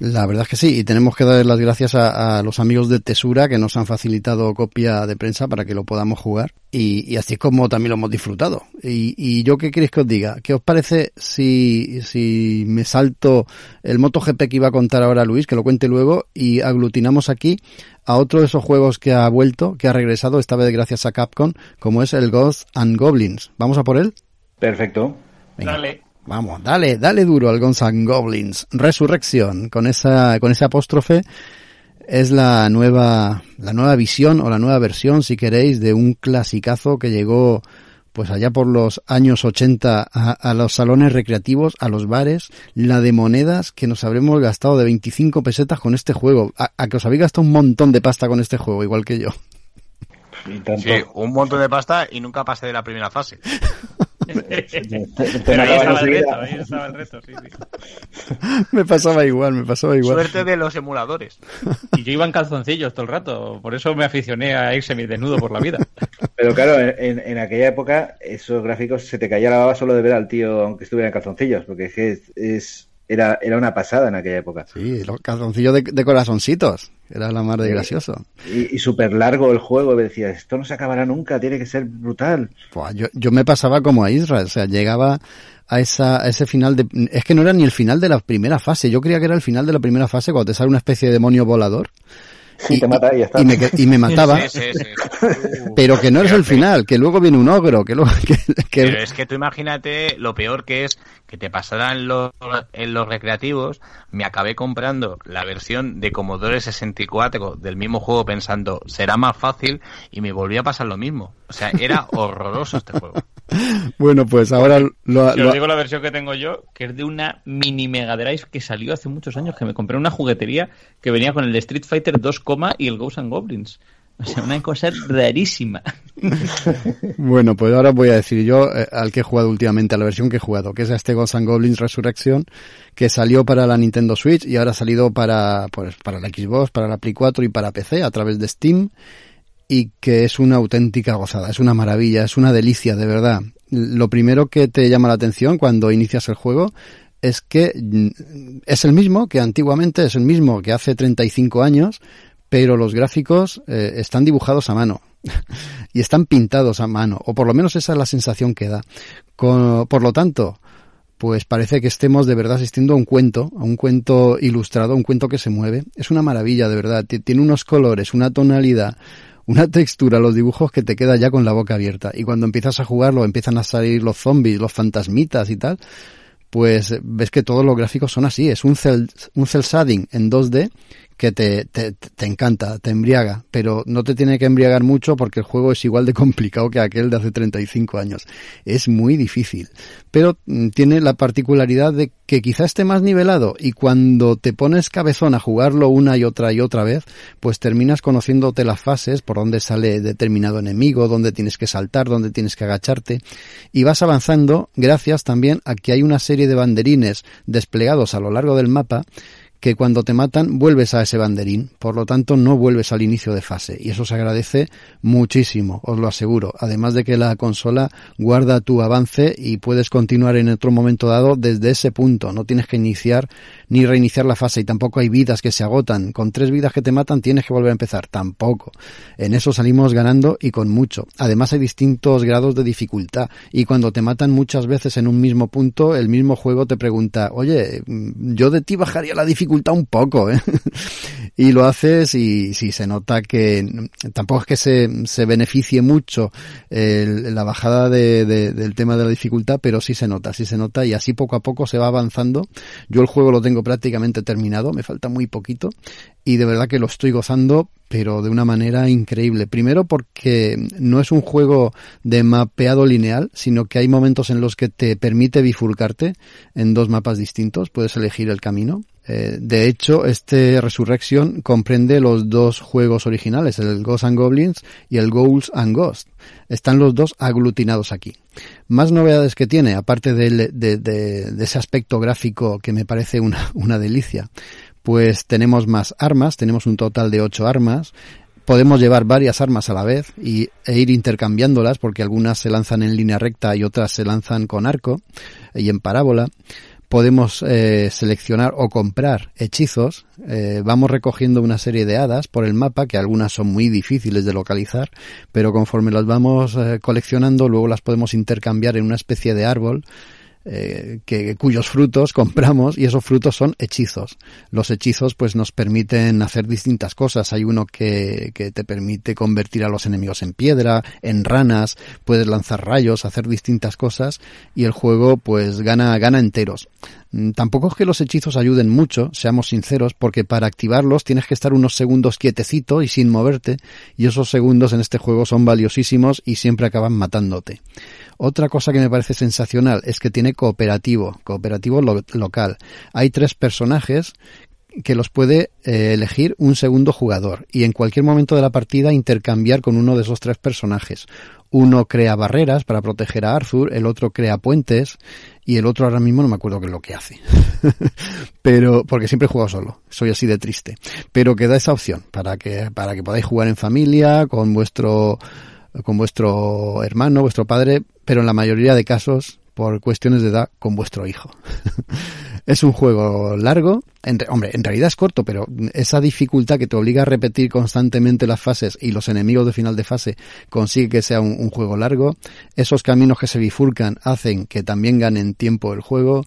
La verdad es que sí, y tenemos que dar las gracias a, a los amigos de Tesura que nos han facilitado copia de prensa para que lo podamos jugar y, y así es como también lo hemos disfrutado. Y, y yo qué queréis que os diga, ¿qué os parece si, si me salto el MotoGP que iba a contar ahora Luis, que lo cuente luego, y aglutinamos aquí a otro de esos juegos que ha vuelto, que ha regresado, esta vez gracias a Capcom, como es el Ghosts and Goblins. ¿Vamos a por él? Perfecto. Venga. Dale. Vamos, dale, dale duro al Guns N' Goblins. Resurrección, con esa, con ese apóstrofe, es la nueva, la nueva visión o la nueva versión, si queréis, de un clasicazo que llegó, pues allá por los años 80 a, a los salones recreativos, a los bares, la de monedas que nos habremos gastado de 25 pesetas con este juego. A, a que os habéis gastado un montón de pasta con este juego, igual que yo. Y tanto. Sí, un montón de pasta y nunca pasé de la primera fase. Pero ahí estaba el reto, ahí estaba el reto, sí, sí. me pasaba igual, me pasaba igual. Suerte de los emuladores. Y yo iba en calzoncillos todo el rato, por eso me aficioné a ir semidesnudo por la vida. Pero claro, en, en aquella época esos gráficos se te caía la baba solo de ver al tío aunque estuviera en calzoncillos, porque es que es, es- era, era una pasada en aquella época. Sí, los calzoncillos de, de corazoncitos. Era la mar de gracioso. Y, y súper largo el juego, y decía, esto no se acabará nunca, tiene que ser brutal. Buah, yo, yo me pasaba como a Israel, o sea, llegaba a, esa, a ese final de... Es que no era ni el final de la primera fase, yo creía que era el final de la primera fase cuando te sale una especie de demonio volador Sí, te mata y ya está. y me, y me mataba, Sí, sí, sí. pero que no es el final, que luego viene un ogro, que luego... Que, que- Pero es que tú imagínate lo peor que es que te pasaran los, en los recreativos. Me acabé comprando la versión de Commodore 64 del mismo juego pensando será más fácil y me volví a pasar lo mismo. O sea, era horroroso este juego. Bueno, pues ahora lo, Si lo- os digo la versión que tengo yo, que es de una mini Mega Drive que salió hace muchos años, que me compré en una juguetería que venía con el Street Fighter 2, y el Ghosts and Goblins. O sea, una cosa rarísima. Bueno, pues ahora voy a decir yo eh, al que he jugado últimamente, a la versión que he jugado, que es este Ghosts and Goblins Resurrection, que salió para la Nintendo Switch y ahora ha salido para, pues, para la Xbox, para la Play 4 y para PC a través de Steam y que es una auténtica gozada, es una maravilla, es una delicia, de verdad. Lo primero que te llama la atención cuando inicias el juego es que mm, es el mismo que antiguamente, es el mismo que hace 35 años, pero los gráficos eh, están dibujados a mano y están pintados a mano, o por lo menos esa es la sensación que da. Por lo tanto, pues parece que estemos de verdad asistiendo a un cuento, a un cuento ilustrado, un cuento que se mueve. Es una maravilla, de verdad. Ti- Tiene unos colores, una tonalidad, una textura, los dibujos que te queda ya con la boca abierta. Y cuando empiezas a jugarlo, empiezan a salir los zombies, los fantasmitas y tal, pues ves que todos los gráficos son así. Es un cel, un cel shading en 2D que te, te, te, encanta, te embriaga, pero no te tiene que embriagar mucho porque el juego es igual de complicado que aquel de hace 35 años. Es muy difícil, pero mm, tiene la particularidad de que quizá esté más nivelado y cuando te pones cabezón a jugarlo una y otra y otra vez, pues terminas conociéndote las fases, por dónde sale determinado enemigo, dónde tienes que saltar, dónde tienes que agacharte y vas avanzando gracias también a que hay una serie de banderines desplegados a lo largo del mapa que cuando te matan vuelves a ese banderín, por lo tanto no vuelves al inicio de fase. Y eso se agradece muchísimo, os lo aseguro, además de que la consola guarda tu avance y puedes continuar en otro momento dado desde ese punto, no tienes que iniciar ni reiniciar la fase y tampoco hay vidas que se agotan, con tres vidas que te matan tienes que volver a empezar, tampoco. En eso salimos ganando y con mucho. Además hay distintos grados de dificultad y cuando te matan muchas veces en un mismo punto, el mismo juego te pregunta, oye, yo de ti bajaría la dificultad un poco, ¿eh? y lo haces y si se nota que tampoco es que se, se beneficie mucho la bajada de, del tema de la dificultad, pero sí se nota, sí se nota y así poco a poco se va avanzando. Yo el juego lo tengo prácticamente terminado, me falta muy poquito y de verdad que lo estoy gozando pero de una manera increíble. Primero porque no es un juego de mapeado lineal, sino que hay momentos en los que te permite bifurcarte en dos mapas distintos, puedes elegir el camino. Eh, de hecho, este Resurrection comprende los dos juegos originales, el Ghosts and Goblins y el Ghouls and Ghosts. Están los dos aglutinados aquí. Más novedades que tiene, aparte de, ese aspecto gráfico que me parece una, una delicia, pues tenemos más armas, tenemos un total de ocho armas, podemos llevar varias armas a la vez y, e ir intercambiándolas porque algunas se lanzan en línea recta y otras se lanzan con arco y en parábola. Podemos eh, seleccionar o comprar hechizos. Eh, vamos recogiendo una serie de hadas por el mapa, que algunas son muy difíciles de localizar, pero conforme las vamos eh, coleccionando, luego las podemos intercambiar en una especie de árbol eh, que, cuyos frutos compramos y esos frutos son hechizos. Los hechizos pues nos permiten hacer distintas cosas. Hay uno que, que te permite convertir a los enemigos en piedra, en ranas, puedes lanzar rayos, hacer distintas cosas y el juego pues gana, gana enteros. Mm, tampoco es que los hechizos ayuden mucho, seamos sinceros, porque para activarlos tienes que estar unos segundos quietecito y sin moverte, y esos segundos en este juego son valiosísimos y siempre acaban matándote. Otra cosa que me parece sensacional es que tiene cooperativo, cooperativo local. Hay tres personajes que los puede eh, elegir un segundo jugador y en cualquier momento de la partida intercambiar con uno de esos tres personajes. Uno crea barreras para proteger a Arthur, el otro crea puentes y el otro ahora mismo no me acuerdo qué es lo que hace. Pero, porque siempre he jugado solo, soy así de triste. Pero queda esa opción para que, para que podáis jugar en familia, con vuestro, con vuestro hermano, vuestro padre, pero en la mayoría de casos, por cuestiones de edad, con vuestro hijo. es un juego largo, en, hombre, en realidad es corto, pero esa dificultad que te obliga a repetir constantemente las fases y los enemigos de final de fase consigue que sea un, un juego largo. Esos caminos que se bifurcan hacen que también ganen tiempo el juego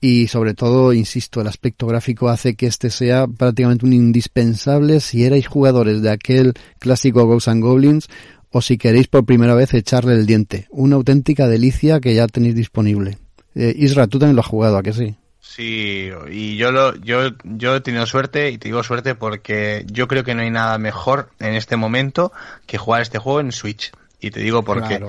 y sobre todo, insisto, el aspecto gráfico hace que este sea prácticamente un indispensable si erais jugadores de aquel clásico Ghosts and Goblins o si queréis por primera vez echarle el diente. Una auténtica delicia que ya tenéis disponible. Eh, Isra, tú también lo has jugado, ¿a que sí? Sí, y yo lo, yo, yo he tenido suerte y te digo suerte porque yo creo que no hay nada mejor en este momento que jugar este juego en Switch. Y te digo por qué.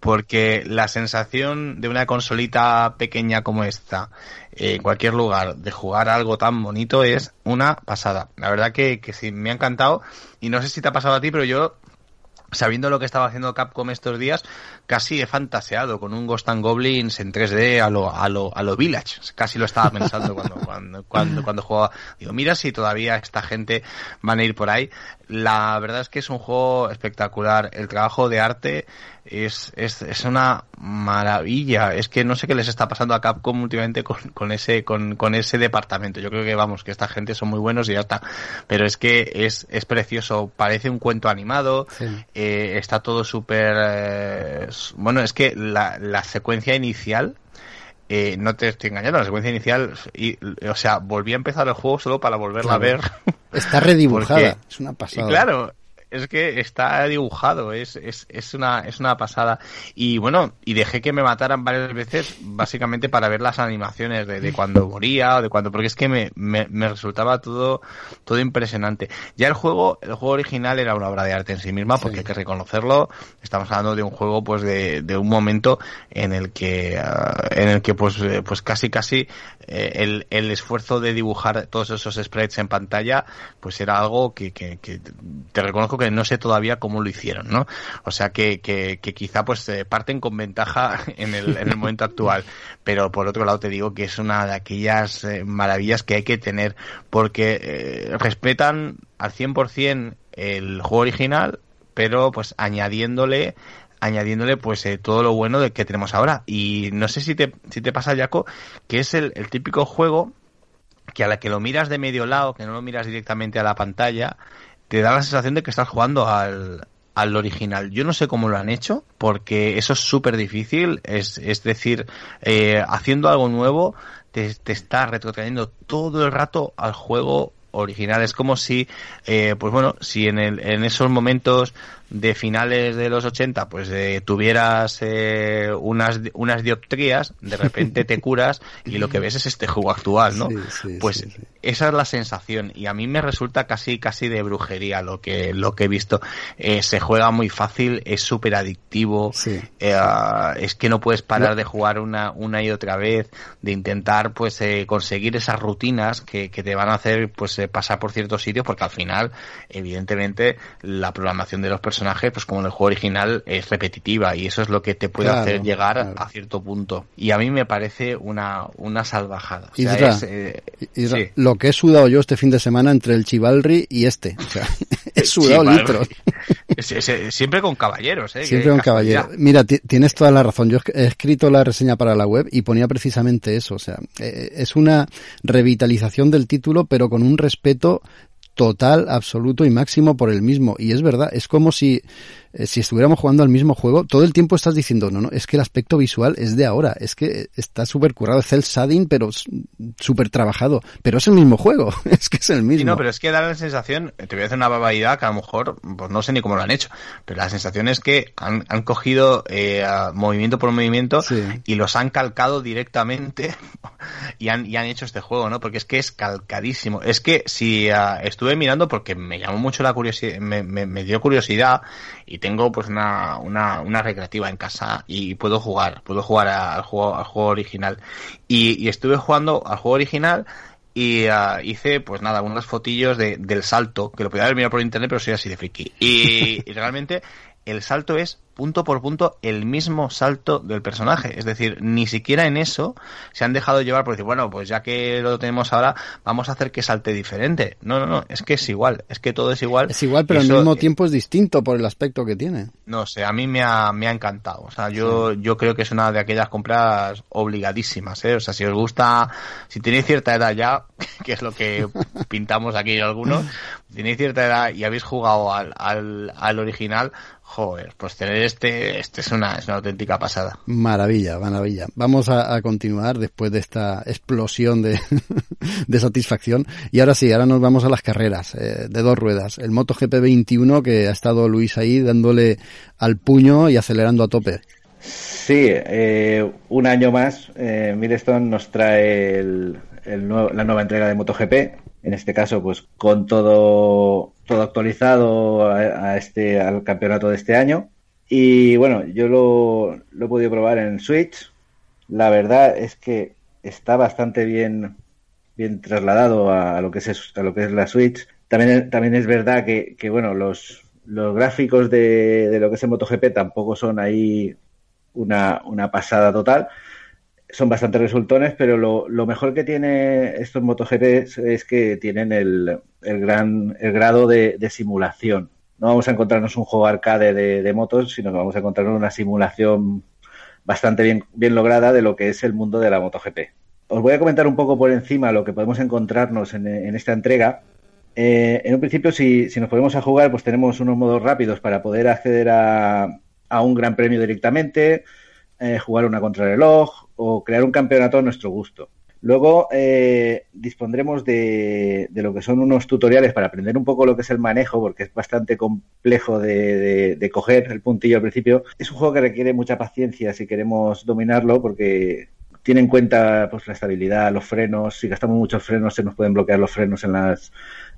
Porque la sensación de una consolita pequeña como esta, en cualquier lugar, de jugar algo tan bonito es una pasada. La verdad que, que sí, me ha encantado. Y no sé si te ha pasado a ti, pero yo sabiendo lo que estaba haciendo Capcom estos días, casi he fantaseado con un Ghost and Goblins en 3D a lo, a lo, a lo Village. Casi lo estaba pensando cuando, cuando, cuando, cuando jugaba. Digo, mira si todavía esta gente van a ir por ahí. La verdad es que es un juego espectacular. El trabajo de arte es, es, es una maravilla. Es que no sé qué les está pasando a Capcom últimamente con, con ese, con, con ese departamento. Yo creo que vamos, que esta gente son muy buenos y ya está. Pero es que es, es precioso. Parece un cuento animado. Sí. Eh, está todo súper, eh, bueno, es que la, la secuencia inicial eh, no te estoy engañando, la secuencia inicial, y, o sea, volví a empezar el juego solo para volverla claro. a ver. Está redibujada, Porque, es una pasada. Y claro, es que está dibujado, es, es, es, una, es una pasada. Y bueno, y dejé que me mataran varias veces, básicamente para ver las animaciones de, de cuando moría o de cuando, porque es que me, me, me, resultaba todo, todo impresionante. Ya el juego, el juego original era una obra de arte en sí misma, porque sí. hay que reconocerlo. Estamos hablando de un juego, pues, de, de un momento en el que, uh, en el que, pues, eh, pues casi, casi, eh, el, el esfuerzo de dibujar todos esos sprites en pantalla, pues era algo que, que, que te reconozco que no sé todavía cómo lo hicieron, ¿no? O sea que, que, que quizá pues eh, parten con ventaja en el, en el momento actual, pero por otro lado te digo que es una de aquellas eh, maravillas que hay que tener porque eh, respetan al 100% el juego original, pero pues añadiéndole añadiéndole pues eh, todo lo bueno de que tenemos ahora y no sé si te si te pasa Jaco que es el, el típico juego que a la que lo miras de medio lado, que no lo miras directamente a la pantalla, te da la sensación de que estás jugando al, al original. Yo no sé cómo lo han hecho, porque eso es súper difícil. Es, es decir, eh, haciendo algo nuevo, te, te está retrotrayendo todo el rato al juego original. Es como si, eh, pues bueno, si en, el, en esos momentos de finales de los 80, pues eh, tuvieras eh, unas, unas dioptrías, de repente te curas y lo que ves es este juego actual, ¿no? Sí, sí, pues sí, esa es la sensación y a mí me resulta casi casi de brujería lo que lo que he visto. Eh, se juega muy fácil, es súper adictivo, eh, es que no puedes parar de jugar una una y otra vez, de intentar pues eh, conseguir esas rutinas que, que te van a hacer pues pasar por ciertos sitios porque al final evidentemente la programación de los personajes pues como en el juego original, es repetitiva y eso es lo que te puede claro, hacer llegar claro. a cierto punto. Y a mí me parece una, una salvajada. O sea, Isra, es, eh, Isra, sí. Lo que he sudado yo este fin de semana entre el Chivalry y este. O sea, he sudado Chivalry. litros. siempre con caballeros, ¿eh? Siempre con caballeros. Mira, tienes toda la razón. Yo he escrito la reseña para la web y ponía precisamente eso. O sea, eh, es una revitalización del título, pero con un respeto total, absoluto y máximo por el mismo. Y es verdad, es como si, si estuviéramos jugando al mismo juego, todo el tiempo estás diciendo, no, no, es que el aspecto visual es de ahora, es que está súper currado, es el shading, pero súper trabajado, pero es el mismo juego, es que es el mismo. Sí, no, pero es que da la sensación, te voy a hacer una barbaridad que a lo mejor, pues no sé ni cómo lo han hecho, pero la sensación es que han, han cogido eh, movimiento por movimiento sí. y los han calcado directamente y han, y han hecho este juego, ¿no? Porque es que es calcadísimo. Es que si uh, estuve mirando porque me llamó mucho la curiosidad, me, me, me dio curiosidad y tengo pues una, una, una, recreativa en casa y puedo jugar, puedo jugar al juego, al juego original. Y, y estuve jugando al juego original y uh, hice pues nada unas fotillos de, del salto que lo podía haber mirado por internet pero soy así de friki y, y realmente el salto es punto por punto el mismo salto del personaje. Es decir, ni siquiera en eso se han dejado llevar por decir, bueno, pues ya que lo tenemos ahora, vamos a hacer que salte diferente. No, no, no, es que es igual, es que todo es igual. Es igual, pero al mismo tiempo es distinto por el aspecto que tiene. No sé, a mí me ha, me ha encantado. O sea, yo, sí. yo creo que es una de aquellas compras obligadísimas, ¿eh? O sea, si os gusta, si tenéis cierta edad ya, que es lo que pintamos aquí algunos, tenéis cierta edad y habéis jugado al, al, al original, Joder, pues tener este, este es una, es una auténtica pasada. Maravilla, maravilla. Vamos a, a continuar después de esta explosión de, de, satisfacción. Y ahora sí, ahora nos vamos a las carreras eh, de dos ruedas. El MotoGP 21 que ha estado Luis ahí dándole al puño y acelerando a tope. Sí, eh, un año más, eh, Milestone nos trae el, el nuevo, la nueva entrega de MotoGP. En este caso, pues con todo todo actualizado a, este al campeonato de este año. Y bueno yo lo, lo he podido probar en Switch. La verdad es que está bastante bien bien trasladado a, a lo que es a lo que es la Switch. También también es verdad que, que bueno los los gráficos de, de, lo que es el MotoGP tampoco son ahí una, una pasada total son bastante resultones, pero lo, lo, mejor que tiene estos MotoGP es que tienen el, gran el grado de, simulación. No vamos a encontrarnos un juego arcade de, motos, sino que vamos a encontrarnos una simulación bastante bien, lograda de lo que es el mundo de la MotoGP. Os voy a comentar un poco por encima lo que podemos encontrarnos en, esta entrega. Eh, en un principio, si, si, nos ponemos a jugar, pues tenemos unos modos rápidos para poder acceder a un gran premio directamente, eh, jugar una contrarreloj o crear un campeonato a nuestro gusto. Luego eh, dispondremos de, lo que son unos tutoriales para aprender un poco lo que es el manejo, porque es bastante complejo de, de, coger el puntillo al principio. Es un juego que requiere mucha paciencia si queremos dominarlo, porque tiene en cuenta pues, la estabilidad, los frenos. Si gastamos muchos frenos, se nos pueden bloquear los frenos en las,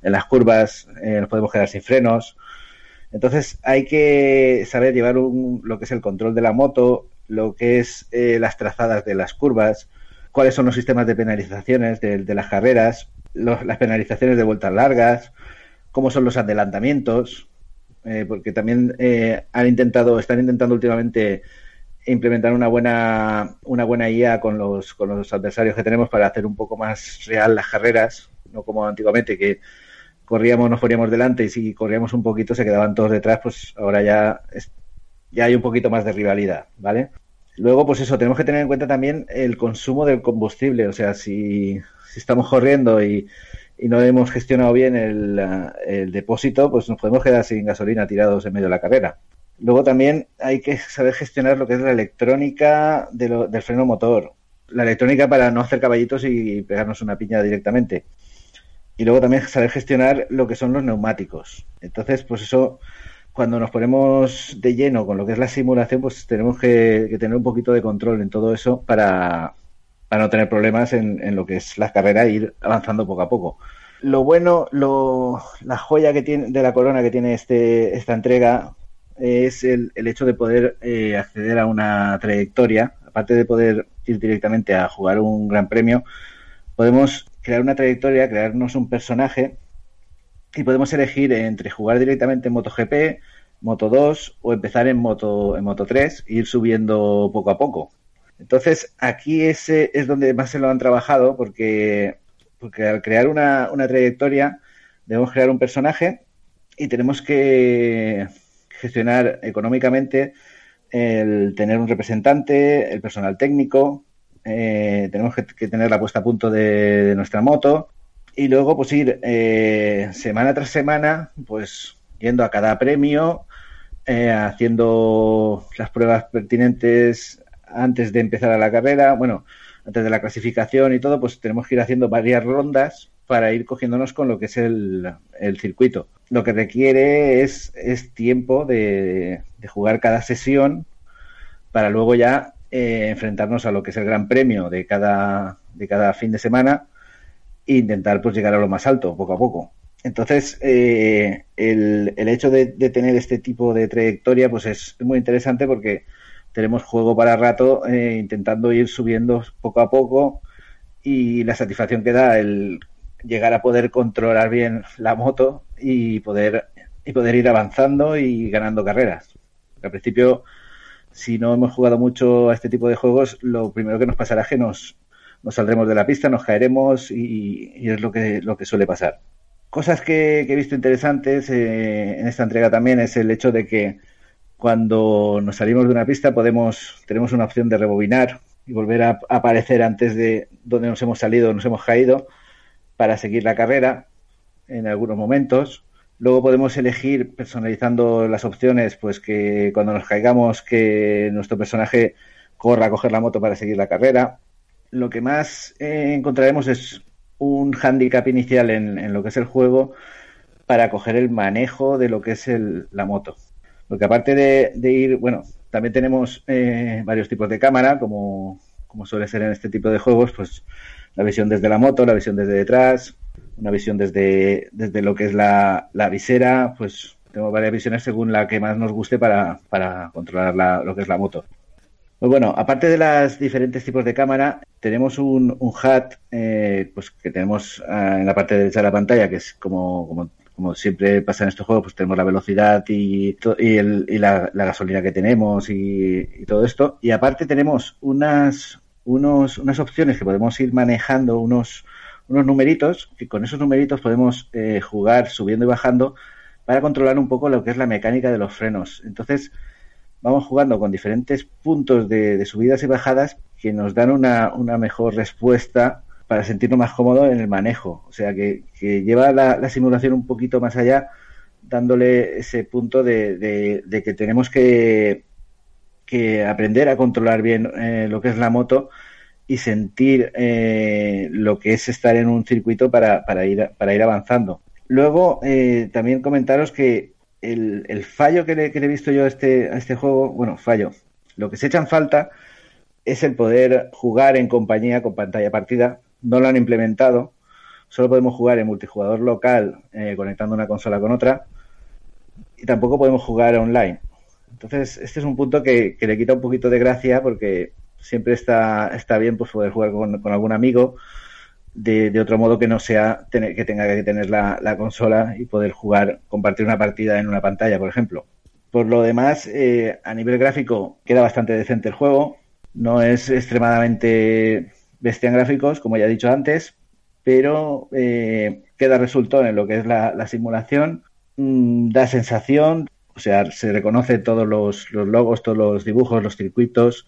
en las curvas, eh, nos podemos quedar sin frenos. Entonces hay que saber llevar lo que es el control de la moto, lo que es eh, las trazadas de las curvas cuáles son los sistemas de penalizaciones de, las carreras, las penalizaciones de vueltas largas, cómo son los adelantamientos, eh, porque también eh, han intentado, están intentando últimamente implementar una buena, una buena IA con los, con los adversarios que tenemos para hacer un poco más real las carreras, no como antiguamente que corríamos, nos poníamos delante y si corríamos un poquito se quedaban todos detrás, pues ahora ya, ya hay un poquito más de rivalidad, ¿vale? Luego, pues eso, tenemos que tener en cuenta también el consumo del combustible. O sea, si, estamos corriendo y, no hemos gestionado bien el, depósito, pues nos podemos quedar sin gasolina tirados en medio de la carrera. Luego también hay que saber gestionar lo que es la electrónica del freno motor. La electrónica para no hacer caballitos y pegarnos una piña directamente. Y luego también saber gestionar lo que son los neumáticos. Entonces, pues eso cuando nos ponemos de lleno con lo que es la simulación, pues tenemos que, tener un poquito de control en todo eso para, no tener problemas en, lo que es la carrera e ir avanzando poco a poco. Lo bueno, lo, la joya que tiene, de la corona que tiene este, esta entrega es el, hecho de poder eh, acceder a una trayectoria, aparte de poder ir directamente a jugar un gran premio, podemos crear una trayectoria, crearnos un personaje y podemos elegir entre jugar directamente en MotoGP, Moto 2 o empezar en Moto, en Moto 3 e ir subiendo poco a poco. Entonces, aquí ese es donde más se lo han trabajado porque, porque al crear una, una trayectoria debemos crear un personaje y tenemos que gestionar económicamente el tener un representante, el personal técnico, eh, tenemos que, tener la puesta a punto de nuestra moto, y luego pues ir eh, semana tras semana pues yendo a cada premio eh, haciendo las pruebas pertinentes antes de empezar a la carrera bueno antes de la clasificación y todo pues tenemos que ir haciendo varias rondas para ir cogiéndonos con lo que es el, circuito. Lo que requiere es, es tiempo de, jugar cada sesión para luego ya eh, enfrentarnos a lo que es el gran premio de cada de cada fin de semana e intentar pues llegar a lo más alto poco a poco. Entonces, eh, el, el, hecho de, tener este tipo de trayectoria pues es muy interesante porque tenemos juego para rato eh, intentando ir subiendo poco a poco y la satisfacción que da el llegar a poder controlar bien la moto y poder y poder ir avanzando y ganando carreras. Al principio, si no hemos jugado mucho a este tipo de juegos, lo primero que nos pasará es que nos, nos saldremos de la pista, nos caeremos y, es lo que, lo que suele pasar. Cosas que, he visto interesantes eh, en esta entrega también es el hecho de que cuando nos salimos de una pista podemos tenemos una opción de rebobinar y volver a aparecer antes de donde nos hemos salido, nos hemos caído para seguir la carrera en algunos momentos. Luego podemos elegir personalizando las opciones, pues que cuando nos caigamos que nuestro personaje corra a coger la moto para seguir la carrera lo que más eh, encontraremos es un handicap inicial en, lo que es el juego para coger el manejo de lo que es la moto. Porque aparte de, ir, bueno, también tenemos eh, varios tipos de cámara, como, suele ser en este tipo de juegos, pues la visión desde la moto, la visión desde detrás, una visión desde, desde lo que es la, visera, pues tenemos varias visiones según la que más nos guste para, para controlar lo que es la moto. Bueno, aparte de los diferentes tipos de cámara, tenemos un, un HUD eh, pues que tenemos ah, en la parte derecha de la pantalla, que es como, como, como siempre pasa en estos juegos, pues tenemos la velocidad y, y, el, y la, gasolina que tenemos y, y, todo esto. Y aparte tenemos unas, unos, unas opciones que podemos ir manejando, unos, unos numeritos, que con esos numeritos podemos eh, jugar subiendo y bajando para controlar un poco lo que es la mecánica de los frenos. Entonces, vamos jugando con diferentes puntos de, subidas y bajadas que nos dan una, una, mejor respuesta para sentirnos más cómodos en el manejo. O sea, que, lleva la, simulación un poquito más allá, dándole ese punto de, que tenemos que, que, aprender a controlar bien eh, lo que es la moto y sentir eh, lo que es estar en un circuito para, para, ir, para ir avanzando. Luego, eh, también comentaros que el, fallo que le, que le, he visto yo a este, a este juego, bueno, fallo, lo que se echa en falta es el poder jugar en compañía con pantalla partida. No lo han implementado. Solo podemos jugar en multijugador local eh, conectando una consola con otra. Y tampoco podemos jugar online. Entonces, este es un punto que, le quita un poquito de gracia porque siempre está, está bien pues, poder jugar con algún amigo de, otro modo que no sea tener, que tenga que tener la, la, consola y poder jugar, compartir una partida en una pantalla, por ejemplo. Por lo demás, eh, a nivel gráfico queda bastante decente el juego. No es extremadamente bestia en gráficos, como ya he dicho antes, pero eh, queda resultado en lo que es la, la simulación. Mm, da sensación, o sea, se reconoce todos los, los logos, todos los dibujos, los circuitos,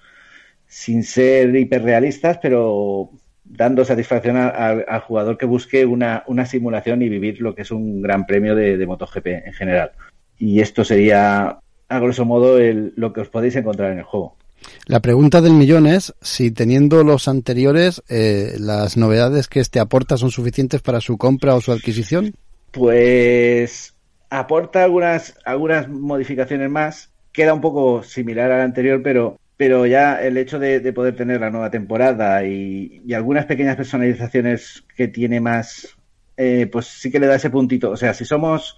sin ser hiperrealistas, pero dando satisfacción al, al jugador que busque una, una, simulación y vivir lo que es un gran premio de, de MotoGP en general. Y esto sería, a grosso modo, el, lo que os podéis encontrar en el juego. La pregunta del millón es si teniendo los anteriores, eh, las novedades que este aporta son suficientes para su compra o su adquisición. Pues aporta algunas, algunas modificaciones más. Queda un poco similar al anterior, pero pero ya el hecho de, de poder tener la nueva temporada y, y, algunas pequeñas personalizaciones que tiene más, eh, pues sí que le da ese puntito. O sea, si somos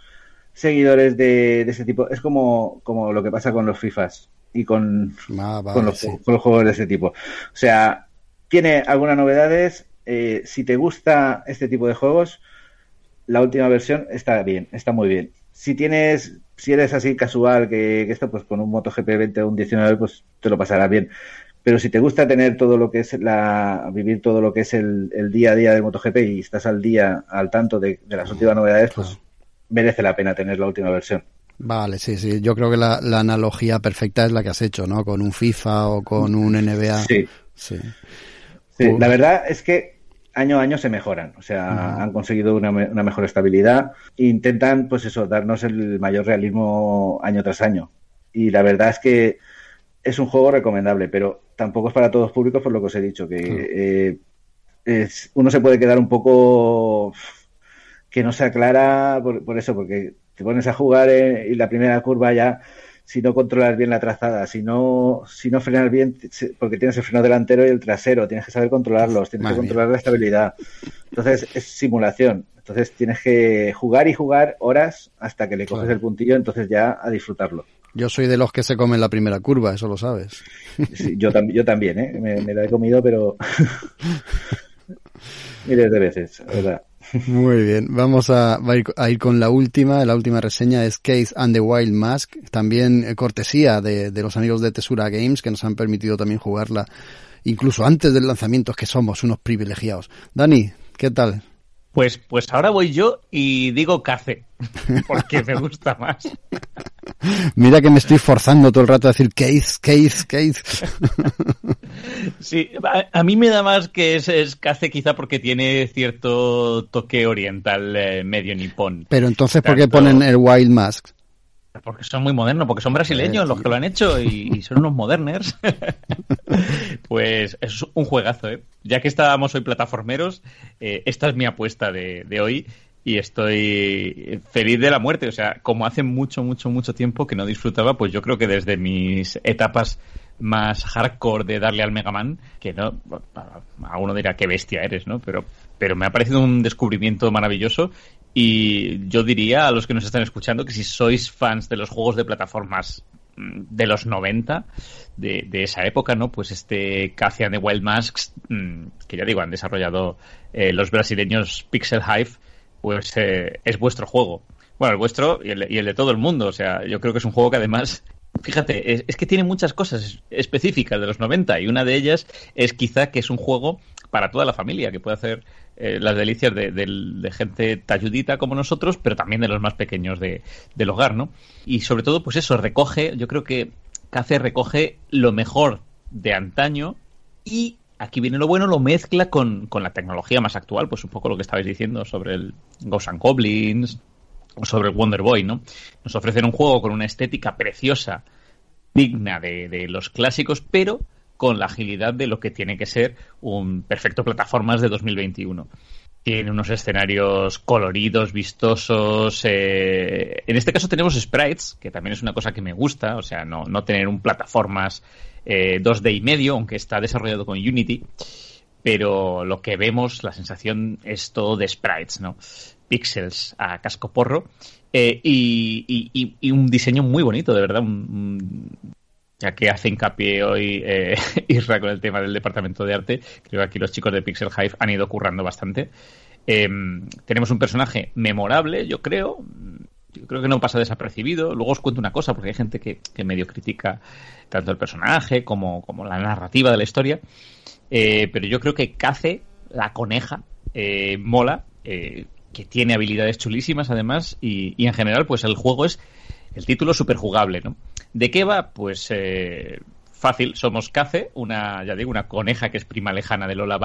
seguidores de, de ese tipo, es como, como lo que pasa con los FIFAs y con, ah, vale, con, los, sí. con, los, juegos de ese tipo. O sea, tiene algunas novedades. Eh, si te gusta este tipo de juegos, la última versión está bien, está muy bien. Si tienes si eres así casual, que, que, esto, pues con un MotoGP 20 o un 19, pues te lo pasarás bien. Pero si te gusta tener todo lo que es la, vivir todo lo que es el, el día a día de MotoGP y estás al día, al tanto de, de las últimas novedades, pues merece la pena tener la última versión. Vale, sí, sí. Yo creo que la, la, analogía perfecta es la que has hecho, ¿no? Con un FIFA o con un NBA. Sí. Sí. sí. La verdad es que año a año se mejoran, o sea, han conseguido una, una, mejor estabilidad. E intentan, pues eso, darnos el mayor realismo año tras año. Y la verdad es que es un juego recomendable, pero tampoco es para todos públicos, por lo que os he dicho, que eh, es, uno se puede quedar un poco que no se aclara por, por eso, porque te pones a jugar eh, y la primera curva ya si no controlas bien la trazada, si no, si no frenas bien, porque tienes el freno delantero y el trasero, tienes que saber controlarlos, tienes Madre que controlar mía. la estabilidad. Entonces es simulación. Entonces tienes que jugar y jugar horas hasta que le coges claro. el puntillo, entonces ya a disfrutarlo. Yo soy de los que se comen la primera curva, eso lo sabes. Sí, yo, tam yo también, ¿eh? Me, me la he comido, pero miles de veces, ¿verdad? Muy bien, vamos a, ir con la última. La última reseña es Case and the Wild Mask, también eh, cortesía de, de, los amigos de Tesura Games que nos han permitido también jugarla incluso antes del lanzamiento, que somos unos privilegiados. Dani, ¿qué tal? Pues, pues ahora voy yo y digo café, porque me gusta más. Mira que me estoy forzando todo el rato a decir case, case, case. Sí, a, a mí me da más que es, es quizá porque tiene cierto toque oriental eh, medio nipón. Pero entonces, ¿por qué ponen el Wild Mask? Porque son muy modernos, porque son brasileños los que lo han hecho y, son unos moderners. pues es un juegazo, ¿eh? Ya que estábamos hoy plataformeros, eh, esta es mi apuesta de, de hoy y estoy feliz de la muerte. O sea, como hace mucho, mucho, mucho tiempo que no disfrutaba, pues yo creo que desde mis etapas más hardcore de darle al Mega Man, que no, a uno dirá qué bestia eres, ¿no? Pero, pero me ha parecido un descubrimiento maravilloso y yo diría a los que nos están escuchando que si sois fans de los juegos de plataformas mm, de los 90, de, de esa época, ¿no? Pues este Cassian de Wild Masks, mmm, que ya digo, han desarrollado eh, los brasileños Pixel Hive, pues eh, es vuestro juego. Bueno, el vuestro y el, de todo el mundo. O sea, yo creo que es un juego que además, fíjate, es, que tiene muchas cosas específicas de los 90 y una de ellas es quizá que es un juego para toda la familia, que puede hacer eh, las delicias de, de, gente talludita como nosotros, pero también de los más pequeños de, del hogar, ¿no? Y sobre todo, pues eso, recoge, yo creo que Cace recoge lo mejor de antaño y aquí viene lo bueno, lo mezcla con, con, la tecnología más actual, pues un poco lo que estabais diciendo sobre el Ghosts and Goblins o sobre el Wonder Boy, ¿no? Nos ofrecen un juego con una estética preciosa, digna de, de los clásicos, pero con la agilidad de lo que tiene que ser un perfecto plataformas de 2021 tiene unos escenarios coloridos, vistosos. Eh, en este caso tenemos sprites, que también es una cosa que me gusta, o sea, no, no tener un plataformas eh, 2D y medio, aunque está desarrollado con Unity. Pero lo que vemos, la sensación es todo de sprites, ¿no? Pixels a casco porro. Eh, y, y, un diseño muy bonito, de verdad. ya que hace hincapié hoy eh, Isra con el tema del departamento de arte, creo que aquí los chicos de Pixel Hive han ido currando bastante. Em, tenemos un personaje memorable, yo creo. Yo creo que no pasa desapercibido. Luego os cuento una cosa, porque hay gente que, medio critica tanto el personaje como, como la narrativa de la historia. Eh, pero yo creo que Cace, la coneja, eh, mola. Eh, que tiene habilidades chulísimas además y, en general pues el juego es el título súper jugable, ¿no? ¿De qué va? Pues eh, fácil, somos Cace, una, ya digo, una coneja que es prima lejana de Lola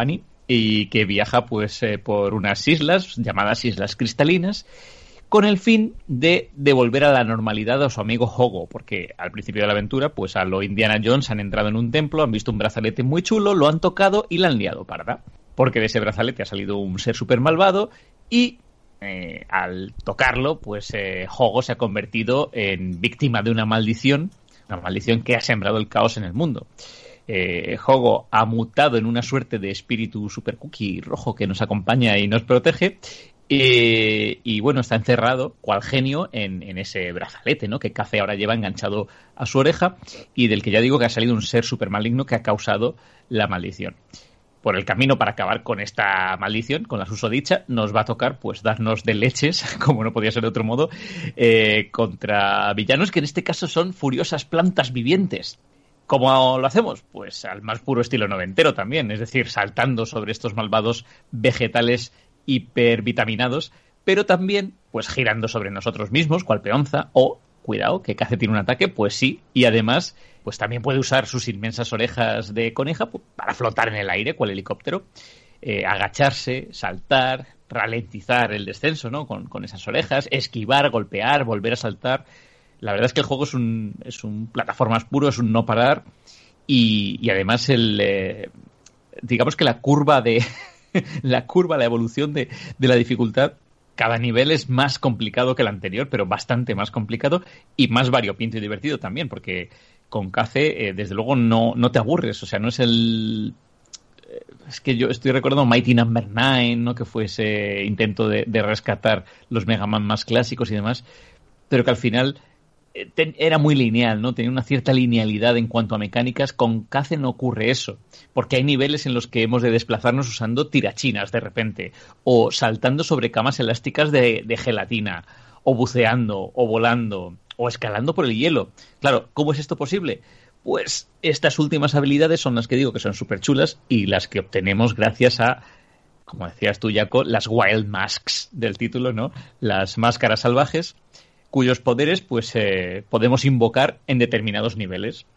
y que viaja pues eh, por unas islas llamadas Islas Cristalinas con el fin de devolver a la normalidad a su amigo Hogo, porque al principio de la aventura, pues a lo Indiana Jones han entrado en un templo, han visto un brazalete muy chulo, lo han tocado y la han liado parda. Porque de ese brazalete ha salido un ser súper malvado y eh, al tocarlo, pues eh, Hogo se ha convertido en víctima de una maldición, una maldición que ha sembrado el caos en el mundo. Eh, Hogo ha mutado en una suerte de espíritu super cookie rojo que nos acompaña y nos protege. y bueno, está encerrado, cual genio, en, ese brazalete, ¿no? Que Cafe ahora lleva enganchado a su oreja y del que ya digo que ha salido un ser super maligno que ha causado la maldición por el camino para acabar con esta maldición, con la susodicha, nos va a tocar pues darnos de leches, como no podía ser de otro modo, eh, contra villanos que en este caso son furiosas plantas vivientes. ¿Cómo lo hacemos? Pues al más puro estilo noventero también, es decir, saltando sobre estos malvados vegetales hipervitaminados, pero también pues girando sobre nosotros mismos, cual peonza, o cuidado, que Cace tiene un ataque, pues sí, y además, pues también puede usar sus inmensas orejas de coneja pues, para flotar en el aire, cual helicóptero, eh, agacharse, saltar, ralentizar el descenso, ¿no? Con, esas orejas, esquivar, golpear, volver a saltar. La verdad es que el juego es un, es un plataformas puro, es un no parar, y, además el, eh, digamos que la curva de, la curva, la evolución de, de la dificultad cada nivel es más complicado que el anterior, pero bastante más complicado y más variopinto y divertido también, porque con Cace, eh, desde luego, no, no te aburres. O sea, no es el. Eh, es que yo estoy recordando Mighty Number no. 9, ¿no? que fue ese intento de, de rescatar los Mega Man más clásicos y demás, pero que al final era muy lineal, ¿no? Tenía una cierta linealidad en cuanto a mecánicas. Con Cace no ocurre eso, porque hay niveles en los que hemos de desplazarnos usando tirachinas de repente, o saltando sobre camas elásticas de, de gelatina, o buceando, o volando, o escalando por el hielo. Claro, ¿cómo es esto posible? Pues estas últimas habilidades son las que digo que son súper chulas y las que obtenemos gracias a como decías tú, Jaco, las Wild Masks del título, ¿no? Las máscaras salvajes, cuyos poderes pues eh, podemos invocar en determinados niveles.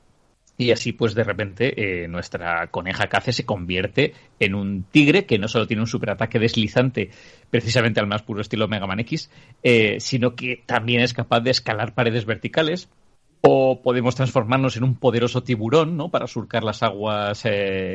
Y así, pues de repente, eh, nuestra coneja cace se convierte en un tigre que no solo tiene un superataque deslizante, precisamente al más puro estilo Mega Man X, eh, sino que también es capaz de escalar paredes verticales. O podemos transformarnos en un poderoso tiburón, ¿no? Para surcar las aguas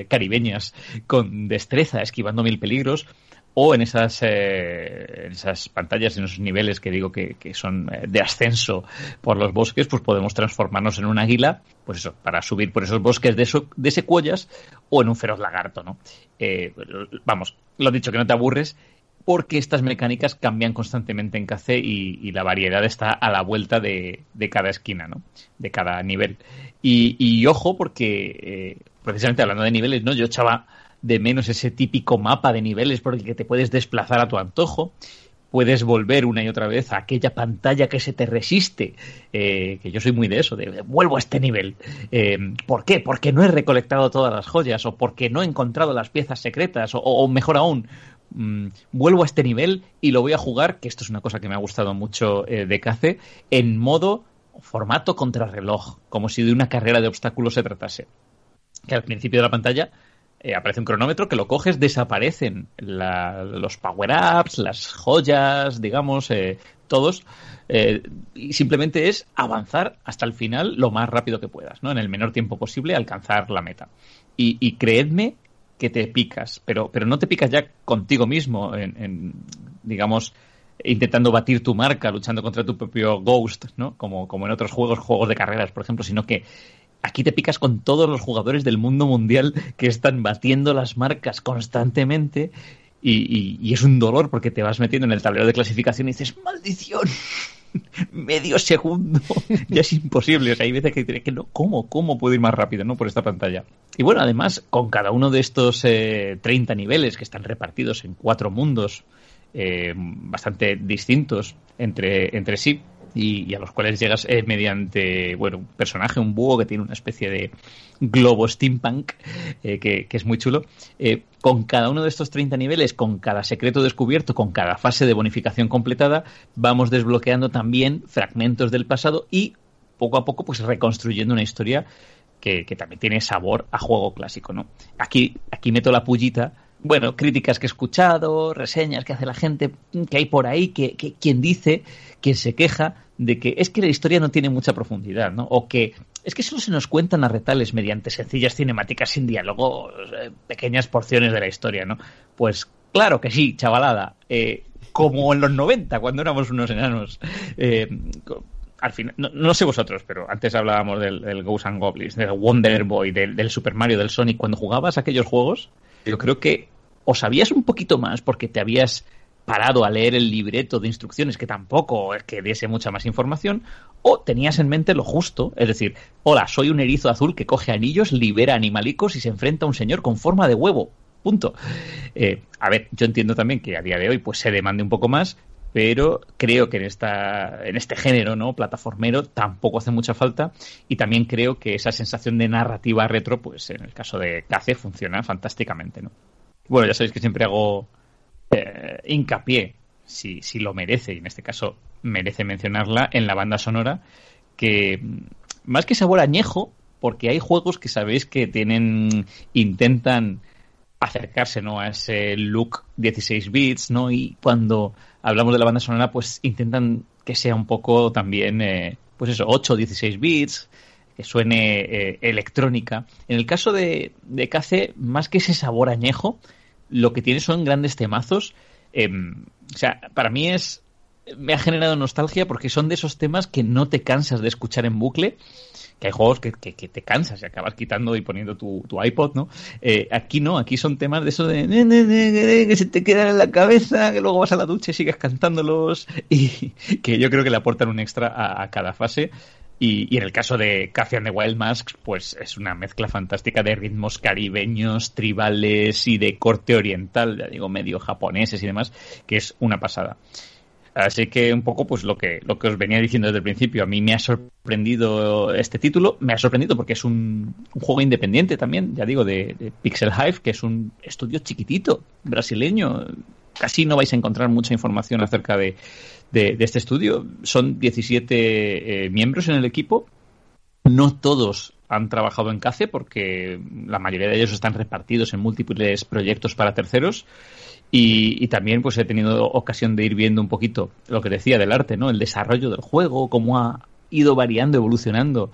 caribeñas con destreza, esquivando mil peligros o en esas, eh, en esas pantallas, en esos niveles que digo que, son eh, de ascenso por los bosques, pues podemos transformarnos en un águila, pues eso, para subir por esos bosques de, de secuoyas o en un feroz lagarto, ¿no? Eh, vamos, lo dicho, que no te aburres, porque estas mecánicas cambian constantemente en KC y, la variedad está a la vuelta de, de, cada esquina, ¿no? De cada nivel. Y, y ojo, porque precisamente hablando de niveles, ¿no? Yo echaba de menos ese típico mapa de niveles por el que te puedes desplazar a tu antojo. Puedes volver una y otra vez a aquella pantalla que se te resiste, eh, que yo soy muy de eso, de, vuelvo a este nivel. Eh, ¿Por qué? Porque no he recolectado todas las joyas o porque no he encontrado las piezas secretas o, mejor aún, mm, vuelvo a este nivel y lo voy a jugar, que esto es una cosa que me ha gustado mucho eh, de Cace, en modo formato contrarreloj, como si de una carrera de obstáculos se tratase. Que al principio de la pantalla eh, aparece un cronómetro que lo coges, desaparecen los power-ups, las joyas, digamos, eh, todos. Eh, y simplemente es avanzar hasta el final lo más rápido que puedas, ¿no? En el menor tiempo posible, alcanzar la meta. Y, creedme que te picas, pero, pero no te picas ya contigo mismo, en, digamos, intentando batir tu marca, luchando contra tu propio Ghost, ¿no? Como, como en otros juegos, juegos de carreras, por ejemplo, sino que aquí te picas con todos los jugadores del mundo mundial que están batiendo las marcas constantemente y, es un dolor porque te vas metiendo en el tablero de clasificación y dices, maldición, medio segundo, ya es imposible. O sea, hay veces que que no, ¿cómo? ¿Cómo puedo ir más rápido, no? Por esta pantalla. Y bueno, además, con cada uno de estos 30 eh, niveles que están repartidos en cuatro mundos eh, bastante distintos entre, entre sí, y, a los cuales llegas eh, mediante, bueno, un personaje, un búho que tiene una especie de globo steampunk, eh, que, es muy chulo. Eh, con cada uno de estos 30 niveles, con cada secreto descubierto, con cada fase de bonificación completada, vamos desbloqueando también fragmentos del pasado y poco a poco pues reconstruyendo una historia que, que también tiene sabor a juego clásico, ¿no? Aquí, aquí meto la pullita bueno, críticas que he escuchado, reseñas que hace la gente, que hay por ahí, que, que quien dice, quien se queja de que es que la historia no tiene mucha profundidad, ¿no? O que es que solo se nos cuentan a retales mediante sencillas cinemáticas sin diálogo, pequeñas porciones de la historia, ¿no? Pues claro que sí, chavalada. Eh, como en los 90, cuando éramos unos enanos. Eh, al final, no, sé vosotros, pero antes hablábamos del, del Ghosts and Goblins, del Wonder Boy, del, del Super Mario, del Sonic. Cuando jugabas aquellos juegos, yo creo que o sabías un poquito más porque te habías parado a leer el libreto de instrucciones que tampoco es que diese mucha más información, o tenías en mente lo justo, es decir, hola, soy un erizo azul que coge anillos, libera animalicos y se enfrenta a un señor con forma de huevo. Punto. Eh, a ver, yo entiendo también que a día de hoy pues se demande un poco más, pero creo que en esta en este género no plataformero tampoco hace mucha falta. Y también creo que esa sensación de narrativa retro pues en el caso de Cace funciona fantásticamente no bueno, ya sabéis que siempre hago eh, hincapié, si, si lo merece, y en este caso merece mencionarla, en la banda sonora, que mm, más que sabor añejo, porque hay juegos que sabéis que tienen, intentan acercarse ¿no? a ese look 16 bits, ¿no? Y cuando hablamos de la banda sonora, pues intentan que sea un poco también, eh, pues eso, 8 16 bits, que suene eh, electrónica. En el caso de, de más que ese sabor añejo, lo que tiene son grandes temazos. Em, o sea, para mí es. Me ha generado nostalgia porque son de esos temas que no te cansas de escuchar en bucle. Que hay juegos que, que, te cansas y acabas quitando y poniendo tu, tu iPod, ¿no? Eh, aquí no, aquí son temas de eso de que se te quedan en la cabeza, que luego vas a la ducha y sigues cantándolos y que yo creo que le aportan un extra a cada fase. Y, en el caso de Cathy and the Wild Masks, pues es una mezcla fantástica de ritmos caribeños, tribales y de corte oriental, ya digo, medio japoneses y demás, que es una pasada. Así que un poco pues lo que, lo que os venía diciendo desde el principio, a mí me ha sorprendido este título, me ha sorprendido porque es un, juego independiente también, ya digo, de, Pixel Hive, que es un estudio chiquitito, brasileño. Casi no vais a encontrar mucha información acerca de, de, este estudio. Son 17 eh, miembros en el equipo. No todos han trabajado en CACE porque la mayoría de ellos están repartidos en múltiples proyectos para terceros. Y, también pues he tenido ocasión de ir viendo un poquito lo que decía del arte, ¿no? El desarrollo del juego, cómo ha ido variando, evolucionando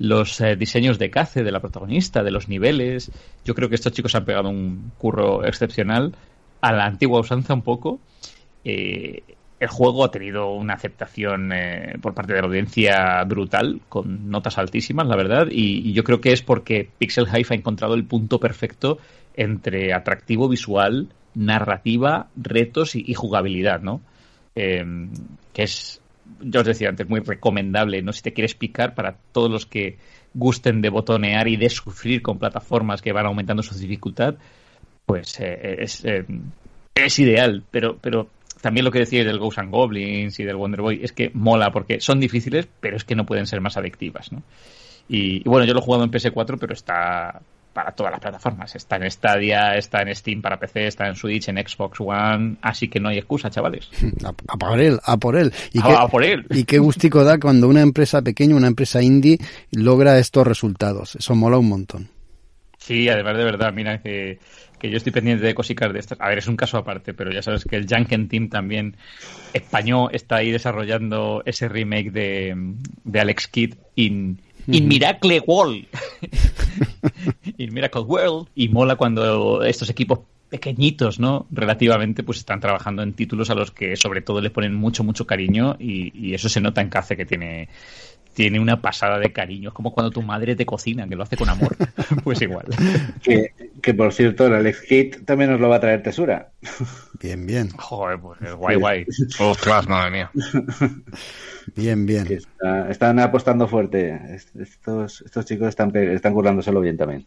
los eh, diseños de CACE, de la protagonista, de los niveles. Yo creo que estos chicos han pegado un curro excepcional a la antigua usanza un poco. Eh, el juego ha tenido una aceptación eh, por parte de la audiencia brutal, con notas altísimas, la verdad, y, yo creo que es porque Pixel Hive ha encontrado el punto perfecto entre atractivo visual, narrativa, retos y, jugabilidad, ¿no? Em, que es, yo os decía antes, muy recomendable, ¿no? Si te quieres picar para todos los que gusten de botonear y de sufrir con plataformas que van aumentando su dificultad, pues eh, es, eh, es ideal, pero, pero también lo que decíais del Ghosts and Goblins y del Wonder Boy es que mola porque son difíciles, pero es que no pueden ser más adictivas, ¿no? Y, bueno, yo lo he jugado en PS4, pero está para todas las plataformas. Está en Stadia, está en Steam para PC, está en Switch, en Xbox One, así que no hay excusa, chavales. A, por él, a por él. Y a, por él. Y qué gustico da cuando una empresa pequeña, una empresa indie, logra estos resultados. Eso mola un montón. Sí, además de verdad, mira que, que yo estoy pendiente de cositas de estas. A ver, es un caso aparte, pero ya sabes que el Janken Team también español está ahí desarrollando ese remake de, de Alex Kidd in, in Miracle World. in Miracle World. Y mola cuando estos equipos pequeñitos, ¿no? Relativamente, pues están trabajando en títulos a los que sobre todo le ponen mucho, mucho cariño y, y eso se nota en Cace que tiene, tiene una pasada de cariño. Es como cuando tu madre te cocina, que lo hace con amor. pues igual. Que, que por cierto, el Alex Kidd también nos lo va a traer Tesura. Bien, bien. Joder, pues es guay, guay. Ostras, madre mía. Bien, bien. Está- están apostando fuerte. Est- Estos, estos chicos están, están currándoselo bien también.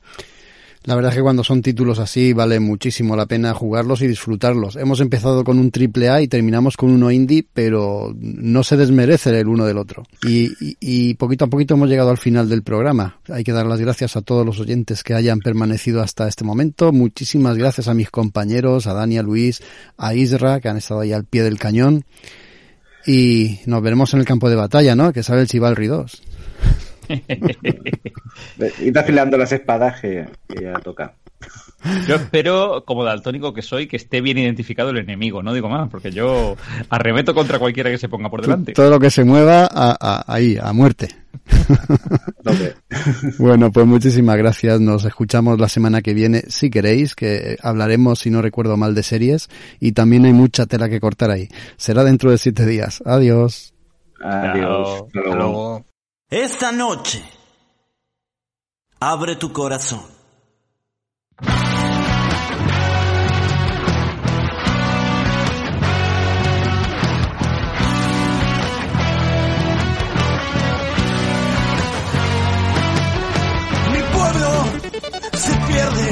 La verdad es que cuando son títulos así vale muchísimo la pena jugarlos y disfrutarlos. Hemos empezado con un triple A y terminamos con uno indie, pero no se desmerece el uno del otro. Y, y- poquito a poquito hemos llegado al final del programa. Hay que dar las gracias a todos los oyentes que hayan permanecido hasta este momento. Muchísimas gracias a mis compañeros, a Dani, a Luis, a Isra, que han estado ahí al pie del cañón. Y nos veremos en el campo de batalla, ¿no? Que sabe el Chivalry 2. Ir afilando las espadas que, que ya toca. Yo espero, como daltónico que soy, que esté bien identificado el enemigo, no digo más, porque yo arremeto contra cualquiera que se ponga por delante. Todo lo que se mueva a- a- ahí, a muerte. Bueno, pues muchísimas gracias. Nos escuchamos la semana que viene, si queréis, que hablaremos, si no recuerdo mal, de series. Y también hay mucha tela que cortar ahí. Será dentro de siete días. Adiós. Adiós. Hasta Hasta luego. Esta noche, abre tu corazón. Mi pueblo se pierde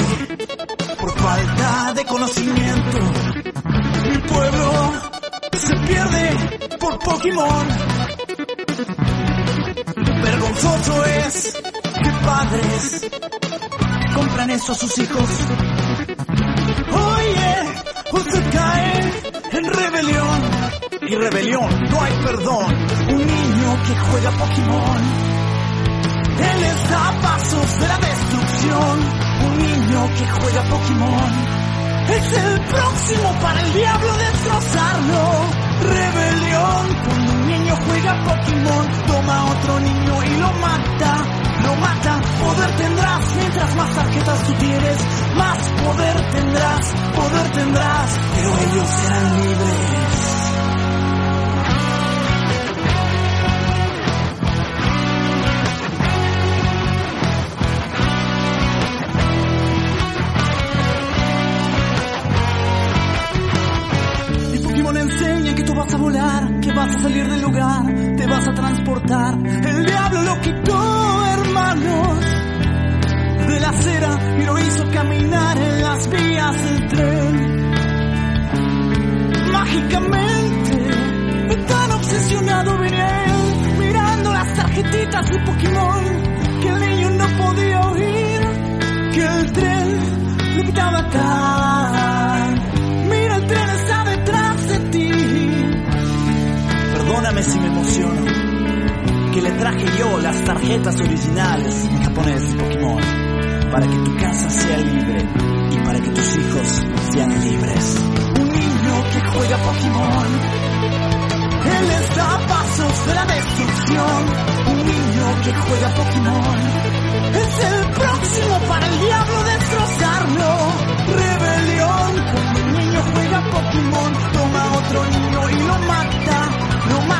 por falta de conocimiento. Mi pueblo se pierde por Pokémon. Vergonzoso es que padres compran eso a sus hijos. Oye, usted cae en rebelión. Y rebelión, no hay perdón. Un niño que juega Pokémon. Él les da pasos de la destrucción. Un niño que juega Pokémon. Es el próximo para el diablo destrozarlo. Rebelión, cuando niño juega Pokémon, toma a otro niño y lo mata. Lo mata, poder tendrás, mientras más tarjetas tú tienes, más poder tendrás, poder tendrás, pero ellos serán libres. A salir del lugar, te vas a transportar. El diablo lo quitó, hermanos, de la acera y lo hizo caminar en las vías del tren. Mágicamente, tan obsesionado venía él, mirando las tarjetitas de Pokémon, que el niño no podía oír, que el tren le pitaba tan. Perdóname si me emociono. Que le traje yo las tarjetas originales en japonés Pokémon. Para que tu casa sea libre y para que tus hijos sean libres. Un niño que juega Pokémon. Él les da pasos de la destrucción. Un niño que juega Pokémon. Es el próximo para el diablo destrozarlo. Rebelión, cuando un niño juega Pokémon, toma a otro niño y lo mata. Lo mata,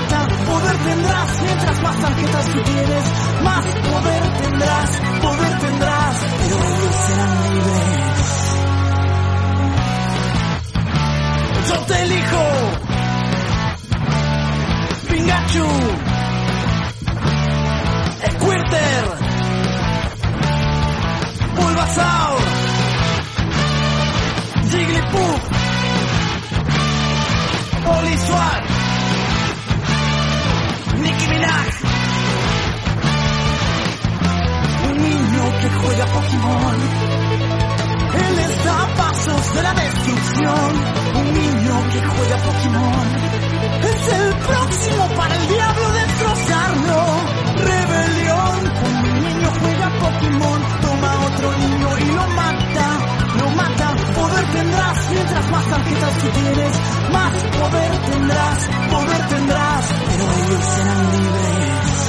Poder tendrás mientras más tarjetas que tienes, más poder tendrás, poder tendrás, pero ellos serán libres. Yo te elijo, Pikachu, Squirter, Bulbasaur, Jigglypuff, Oliswat. Un niño que juega Pokémon. Él está a pasos de la destrucción. Un niño que juega Pokémon. Es el próximo para el diablo destrozarlo. Rebelión. Un niño juega Pokémon. Toma otro niño y lo mata. Más tarjetas tú tienes, más poder tendrás, poder tendrás, pero ellos serán libres.